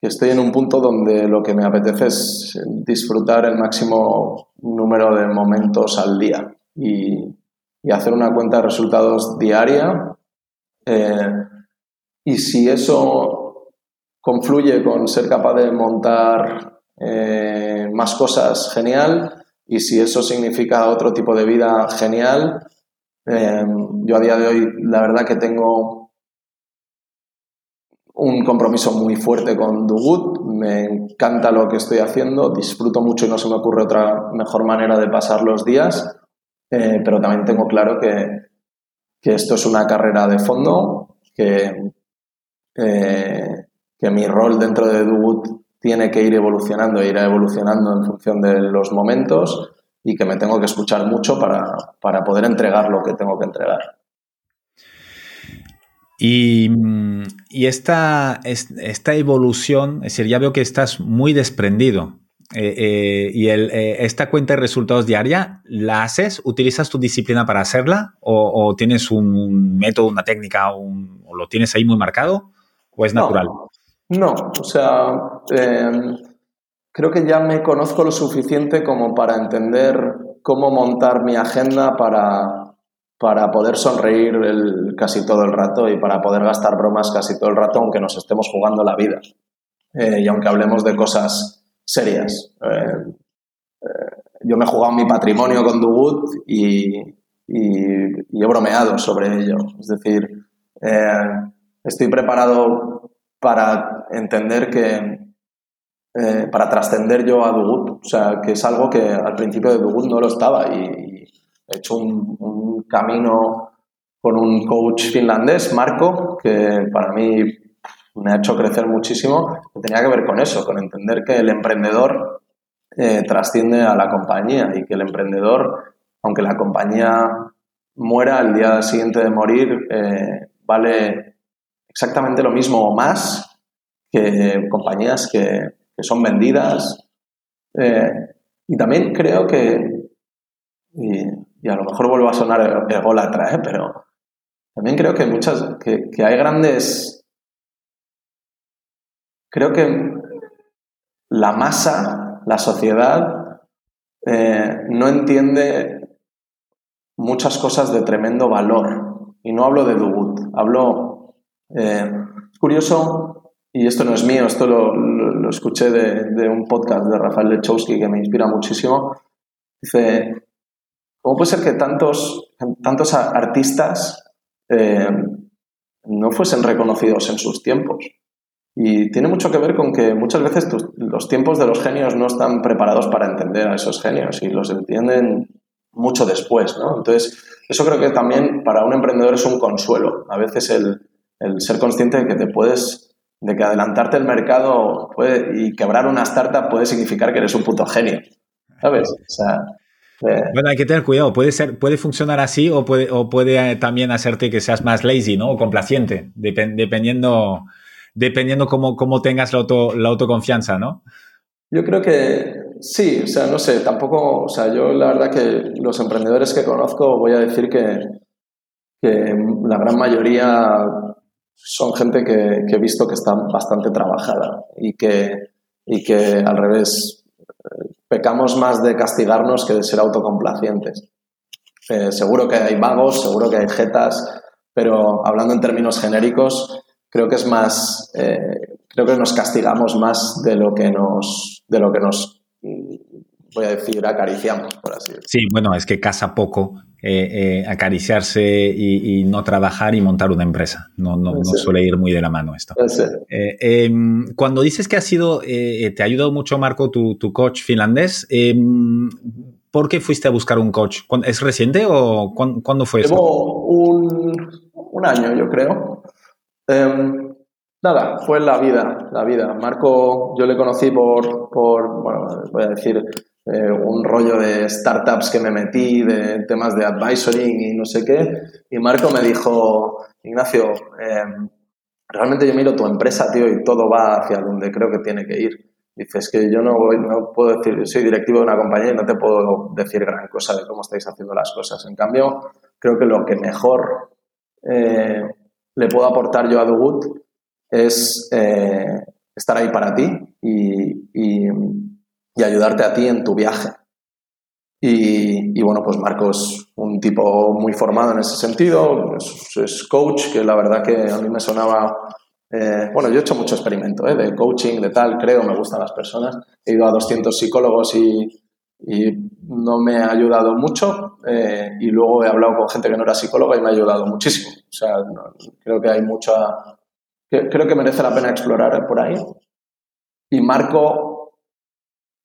estoy en un punto donde lo que me apetece es disfrutar el máximo número de momentos al día y, hacer una cuenta de resultados diaria y si eso confluye con ser capaz de montar más cosas, genial. Y si eso significa otro tipo de vida, genial. yo a día de hoy, la verdad que tengo un compromiso muy fuerte con Do Me encanta lo que estoy haciendo, disfruto mucho y no se me ocurre otra mejor manera de pasar los días, eh, pero también tengo claro que, esto es una carrera de fondo, que, eh, que mi rol dentro de Do tiene que ir evolucionando e irá evolucionando en función de los momentos y que me tengo que escuchar mucho para, para poder entregar lo que tengo que entregar. Y, esta, esta, evolución, es decir, ya veo que estás muy desprendido. Eh, eh, y el, eh, esta cuenta de resultados diaria, ¿la haces? ¿Utilizas tu disciplina para hacerla? ¿O, tienes un, método, una técnica, o lo tienes ahí muy marcado? ¿O es natural? No, o sea, creo que ya me conozco lo suficiente como para entender cómo montar mi agenda para, para poder sonreír casi todo el rato y para poder gastar bromas casi todo el rato, aunque nos estemos jugando la vida. Eh, y aunque hablemos de cosas serias. Eh, eh, yo me he jugado mi patrimonio con Dugut y, y, he bromeado sobre ello. Es decir, estoy preparado para entender que, para trascender yo a Dugut, o sea, que es algo que al principio de Dugut no lo estaba y, He hecho un, camino con un coach finlandés, Marco, que para mí me ha hecho crecer muchísimo, que tenía que ver con eso, con entender que el emprendedor eh, trasciende a la compañía y que el emprendedor, aunque la compañía muera el día siguiente de morir, eh, vale exactamente lo mismo o más que compañías que, son vendidas. Eh, y también creo que, a lo mejor vuelvo a sonar ególatra, ¿eh? pero también creo que muchas, que, hay grandes, creo que la masa, la sociedad, eh, no entiende muchas cosas de tremendo valor. Y no hablo de Dubut, hablo... Eh, es curioso, y esto no es mío, esto lo, escuché de, un podcast de Rafael Lechowski que me inspira muchísimo. Dice, ¿Cómo puede ser que tantos, tantos artistas eh, no fuesen reconocidos en sus tiempos? Y tiene mucho que ver con que muchas veces los tiempos de los genios no están preparados para entender a esos genios y los entienden mucho después, ¿no? Entonces, eso creo que también para un emprendedor es un consuelo. A veces el, ser consciente de que te puedes, de que adelantarte el mercado y quebrar una startup puede significar que eres un puto genio, ¿sabes? O sea, bueno, hay que tener cuidado. Puede ser, puede funcionar así o puede, o puede eh, también hacerte que seas más lazy, ¿no? O complaciente, dependiendo, dependiendo cómo, cómo tengas la, auto, la autoconfianza, ¿no? Yo creo que sí, o sea, no sé, tampoco, o sea, yo la verdad que los emprendedores que conozco voy a decir que, que la gran mayoría son gente que, que, he visto que está bastante trabajada y que, y que al revés pecamos más de castigarnos que de ser autocomplacientes. Eh, seguro que hay vagos, seguro que hay jetas, pero hablando en términos genéricos, creo que es más, eh, creo que nos castigamos más de lo que nos, de lo que nos, voy a decir, acariciamos, por así decirlo. Sí, bueno, es que casa poco eh, acariciarse y, no trabajar y montar una empresa. No, no, suele ir muy de la mano esto. Em, cuando dices que ha sido, te ha ayudado mucho, Marco, tu, coach finlandés, em, ¿por qué fuiste a buscar un coach? ¿Es reciente o cuándo, fue eso? un, un, año, yo creo. Em, nada, fue la vida, la vida. Marco, yo le conocí por, por bueno, voy a decir, eh, un rollo de startups que me metí, de temas de advisory y no sé qué. Y Marco me dijo, Ignacio, em, realmente yo miro tu empresa, tío, y todo va hacia donde creo que tiene que ir. Dices que yo no, no puedo decir, soy directivo de una compañía y no te puedo decir gran cosa de cómo estáis haciendo las cosas. En cambio, creo que lo que mejor eh, le puedo aportar yo a Dugut es eh, estar ahí para ti y, y ayudarte a ti en tu viaje. Y, bueno, pues Marcos un tipo muy formado en ese sentido, es, coach, que la verdad que a mí me sonaba... Eh, bueno, yo he hecho mucho experimento ¿eh? de coaching, de tal, creo, me gustan las personas. He ido a 200 psicólogos y, no me ha ayudado mucho. Eh, y luego he hablado con gente que no era psicóloga y me ha ayudado muchísimo. O sea, creo que hay mucha... creo que merece la pena explorar por ahí. Y Marco,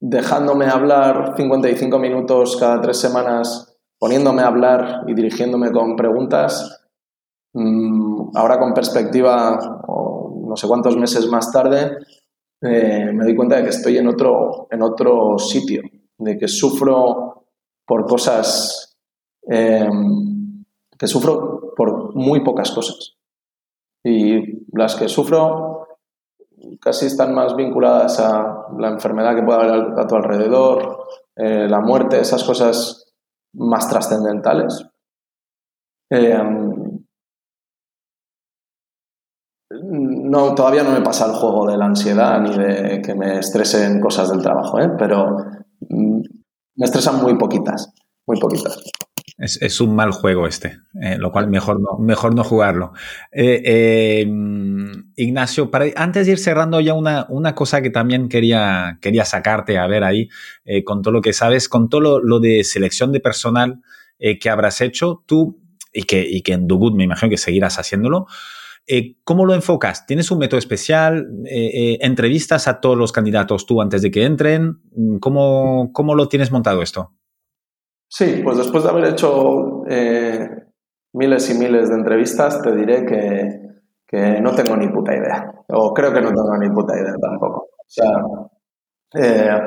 dejándome hablar 55 minutos cada tres semanas poniéndome a hablar y dirigiéndome con preguntas, mm, ahora con perspectiva, no sé cuántos meses más tarde, eh, me doy cuenta de que estoy en otro, en otro sitio, de que sufro por cosas, em, que sufro por muy pocas cosas. Y las que sufro casi están más vinculadas a la enfermedad que pueda haber a tu alrededor, eh, la muerte, esas cosas más trascendentales. Eh, no, todavía no me pasa el juego de la ansiedad ni de que me estresen cosas del trabajo, ¿eh? pero mm, me estresan muy poquitas, muy poquitas. Es, un mal juego este, eh, lo cual mejor no, mejor no jugarlo. Eh, Ignacio, para, antes de ir cerrando ya una, una cosa que también quería, quería sacarte a ver ahí, con todo lo que sabes, con todo lo, de selección de personal que habrás hecho tú y que, y que en Dugut me imagino que seguirás haciéndolo. ¿Cómo lo enfocas? ¿Tienes un método especial? ¿Entrevistas a todos los candidatos tú antes de que entren? ¿Cómo, cómo lo tienes montado esto? Sí, pues después de haber hecho eh, miles y miles de entrevistas, te diré que, no tengo ni puta idea. O creo que no tengo ni puta idea tampoco. O sea, eh,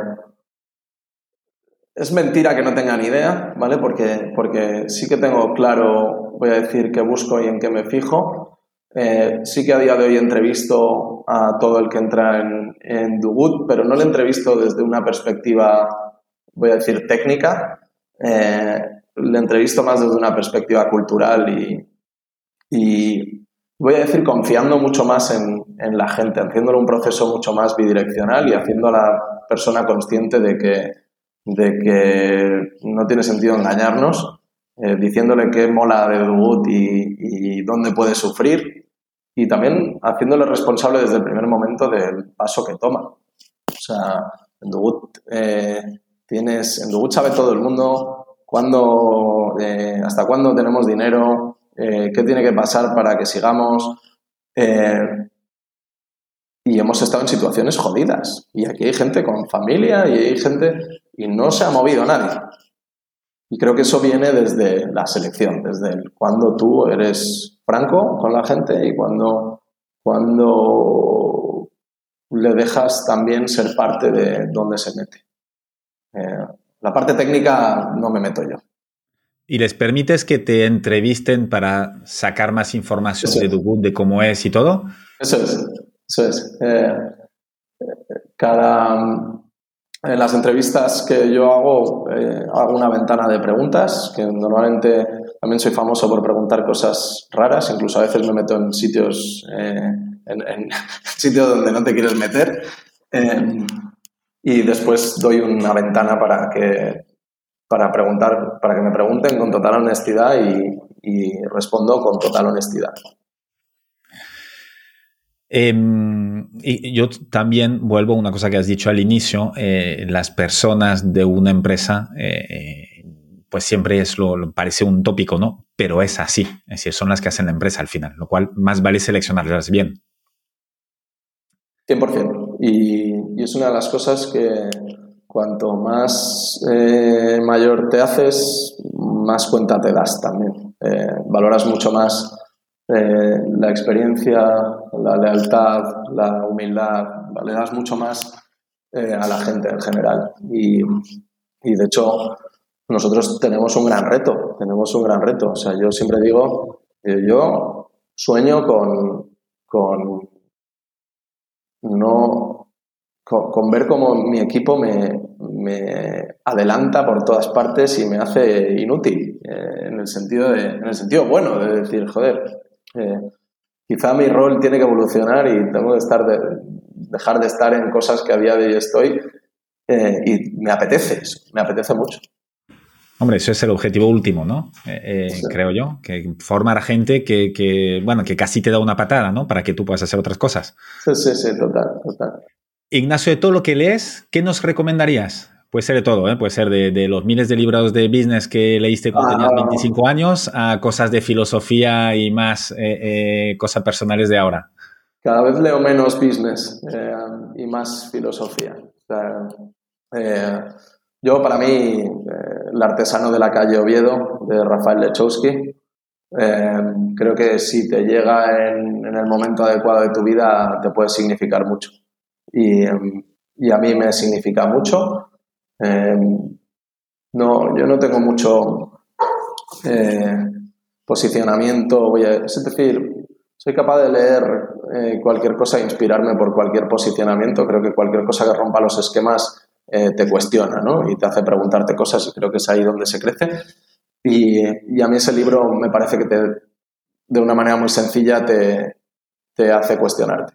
es mentira que no tenga ni idea, ¿vale? Porque, porque sí que tengo claro, voy a decir, qué busco y en qué me fijo. Eh, sí que a día de hoy entrevisto a todo el que entra en, en Dugut, pero no le entrevisto desde una perspectiva, voy a decir, técnica, eh, le entrevisto más desde una perspectiva cultural y, y voy a decir confiando mucho más en, en, la gente, haciéndole un proceso mucho más bidireccional y haciendo a la persona consciente de que, de que no tiene sentido engañarnos, eh, diciéndole qué mola de debut y, y, dónde puede sufrir y también haciéndole responsable desde el primer momento del paso que toma. O sea, debut eh, Tienes, en Dugut sabe todo el mundo cuándo, eh, hasta cuándo tenemos dinero, eh, qué tiene que pasar para que sigamos. Eh, y hemos estado en situaciones jodidas. Y aquí hay gente con familia y hay gente y no se ha movido nadie. Y creo que eso viene desde la selección, desde cuando tú eres franco con la gente y cuando, cuando le dejas también ser parte de donde se mete. Eh, la parte técnica no me meto yo. ¿Y les permites que te entrevisten para sacar más información de Dugut, de cómo es y todo? Eso es, eso es. Eh, cada, en las entrevistas que yo hago, eh, hago una ventana de preguntas, que normalmente también soy famoso por preguntar cosas raras, incluso a veces me meto en sitios, en, en, sitios donde no te quieres meter y después doy una ventana para que, para preguntar, para que me pregunten con total honestidad y, respondo con total honestidad. Em, y yo también vuelvo a una cosa que has dicho al inicio, eh, las personas de una empresa, eh, pues siempre es lo, parece un tópico, ¿no? Pero es así, es decir, son las que hacen la empresa al final, lo cual más vale seleccionarlas bien. 100%. Y, es una de las cosas que cuanto más eh, mayor te haces, más cuenta te das también. Eh, valoras mucho más eh, la experiencia, la lealtad, la humildad, le das mucho más a la gente en general. Y, de hecho, nosotros tenemos un gran reto, tenemos un gran reto. O sea, yo siempre digo, yo sueño con, con no con, ver cómo mi equipo me, adelanta por todas partes y me hace inútil, eh, en, el sentido de, en el sentido bueno, de decir, joder, eh, quizá mi rol tiene que evolucionar y tengo que estar dejar de estar en cosas que a día de hoy estoy eh, y me apetece me apetece mucho. Hombre, eso es el objetivo último, ¿no? Eh, eh, creo yo, que formar a gente que, bueno, que casi te da una patada, ¿no? Para que tú puedas hacer otras cosas. Sí, sí, sí, total, total. Ignacio, de todo lo que lees, ¿qué nos recomendarías? Puede ser de todo, ¿eh? puede ser de, los miles de libros de business que leíste cuando tenías 25 ah. años a cosas de filosofía y más cosas personales de ahora. Cada vez leo menos business y más filosofía. yo, para mí, el artesano de la calle Oviedo, de Rafael Lechowski. Eh, creo que si te llega en, el momento adecuado de tu vida, te puede significar mucho. Y, a mí me significa mucho. Eh, no, yo no tengo mucho eh, posicionamiento, voy a, es decir, soy capaz de leer cualquier cosa e inspirarme por cualquier posicionamiento. Creo que cualquier cosa que rompa los esquemas eh, te cuestiona ¿no? y te hace preguntarte cosas y creo que es ahí donde se crece. Y, a mí ese libro me parece que te, de una manera muy sencilla te, te hace cuestionarte.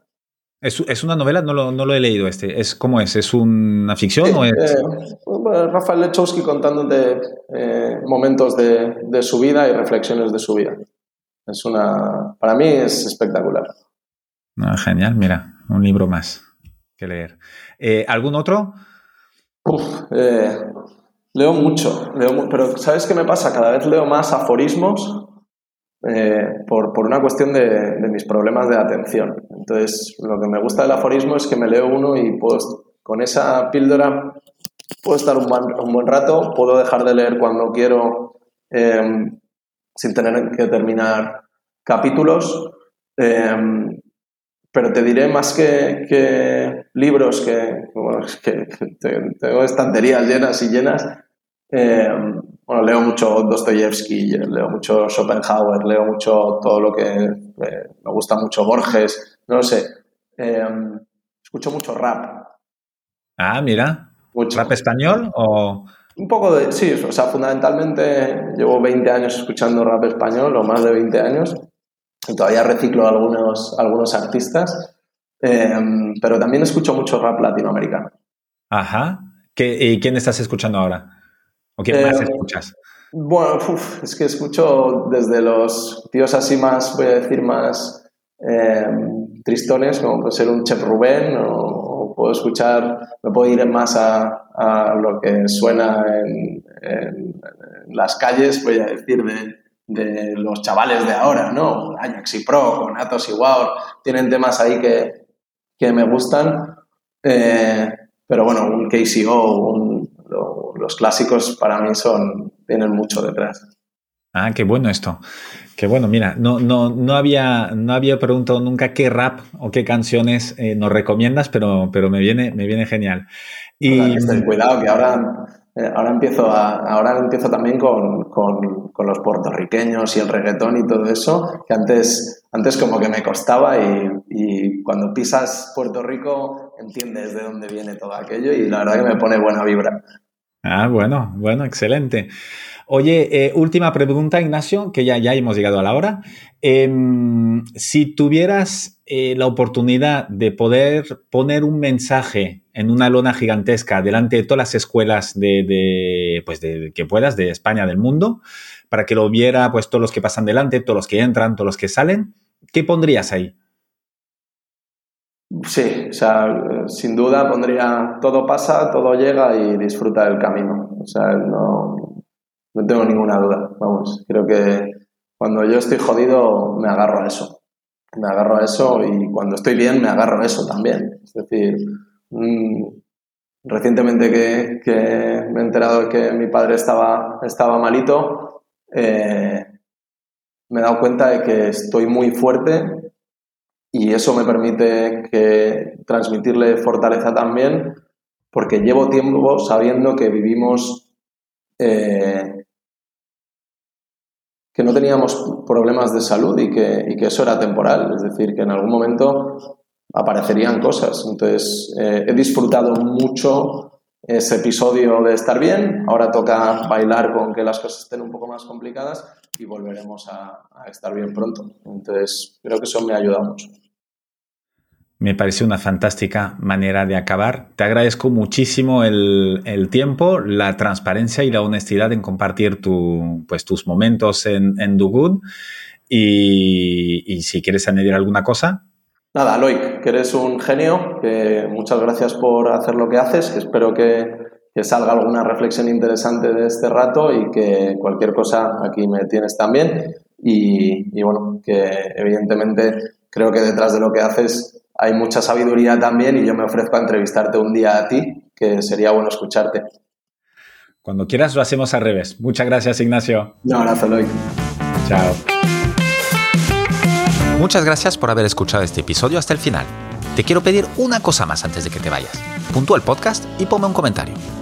¿Es, una novela? No lo, no lo, he leído este. ¿Es, ¿Cómo es? ¿Es una ficción o es...? Eh, Rafael Lechowski contándote eh, momentos de, de, su vida y reflexiones de su vida. Es una... Para mí es espectacular. Ah, genial, mira, un libro más que leer. ¿Algún otro? Eh, leo mucho, pero ¿sabes qué me pasa? Cada vez leo más aforismos eh, por, una cuestión de, mis problemas de atención. Entonces, lo que me gusta del aforismo es que me leo uno y puedo, con esa píldora puedo estar un, buen, rato, puedo dejar de leer cuando quiero em, sin tener que terminar capítulos. Em, pero te diré más que, libros que, tengo estanterías llenas y llenas. Eh, bueno, leo mucho Dostoyevsky, leo mucho Schopenhauer, leo mucho todo lo que eh, me gusta mucho Borges, no lo sé. Eh, escucho mucho rap. Ah, mira. ¿Rap español o...? Un poco de, sí, o sea, fundamentalmente llevo 20 años escuchando rap español, o más de 20 años, y todavía reciclo algunos, algunos artistas, em, pero también escucho mucho rap latinoamericano. Ajá. ¿Y quién estás escuchando ahora? ¿O quién más em, escuchas? Bueno, es que escucho desde los tíos así más, voy a decir, más em, tristones, como puede ser un Chef Rubén, o, puedo escuchar, me puedo ir más a, a lo que suena en, en, las calles, voy a decir, de, de los chavales de ahora, ¿no? Ajax y Pro, con Atos y Wow, tienen temas ahí que, que me gustan. Eh, pero bueno, un KCO, los clásicos para mí son, tienen mucho detrás. Ah, qué bueno esto. Qué bueno, mira, no, no, no, había, no había preguntado nunca qué rap o qué canciones eh, nos recomiendas, pero, pero me, viene, me viene genial. Y... cuidado, que ahora eh, ahora, empiezo ahora empiezo también con, los puertorriqueños y el reggaetón y todo eso, que antes, antes como que me costaba y, cuando pisas Puerto Rico entiendes de dónde viene todo aquello y la verdad que me pone buena vibra. Ah, bueno, bueno, excelente. Oye, eh, última pregunta, Ignacio, que ya, ya hemos llegado a la hora. Em, si tuvieras eh, la oportunidad de poder poner un mensaje en una lona gigantesca delante de todas las escuelas de, pues de, que puedas, de España, del mundo, para que lo viera pues todos los que pasan delante, todos los que entran, todos los que salen, ¿qué pondrías ahí? Sí, o sea, sin duda pondría todo pasa, todo llega y disfruta del camino. O sea, no, no tengo ninguna duda. Vamos, creo que cuando yo estoy jodido me agarro a eso. Me agarro a eso y cuando estoy bien me agarro a eso también. Es decir, mm, recientemente que, me he enterado que mi padre estaba, estaba malito, eh, me he dado cuenta de que estoy muy fuerte y eso me permite que transmitirle fortaleza también porque llevo tiempo sabiendo que vivimos eh, que no teníamos problemas de salud y que, eso era temporal, es decir, que en algún momento aparecerían cosas. Entonces, eh, he disfrutado mucho ese episodio de estar bien, ahora toca bailar con que las cosas estén un poco más complicadas y volveremos a, a estar bien pronto. Entonces, creo que eso me ha ayudado mucho. Me parece una fantástica manera de acabar. Te agradezco muchísimo el, tiempo, la transparencia y la honestidad en compartir tu, pues, tus momentos en, en Do Good. Y, si quieres añadir alguna cosa. Nada, Loic, que eres un genio, que muchas gracias por hacer lo que haces, que espero que, que salga alguna reflexión interesante de este rato y que cualquier cosa aquí me tienes también. Y, y bueno, que evidentemente creo que detrás de lo que haces hay mucha sabiduría también y yo me ofrezco a entrevistarte un día a ti, que sería bueno escucharte. Cuando quieras lo hacemos al revés. Muchas gracias, Ignacio. Un abrazo, Loic. Chao. Muchas gracias por haber escuchado este episodio hasta el final. Te quiero pedir una cosa más antes de que te vayas. Puntúa el podcast y ponme un comentario.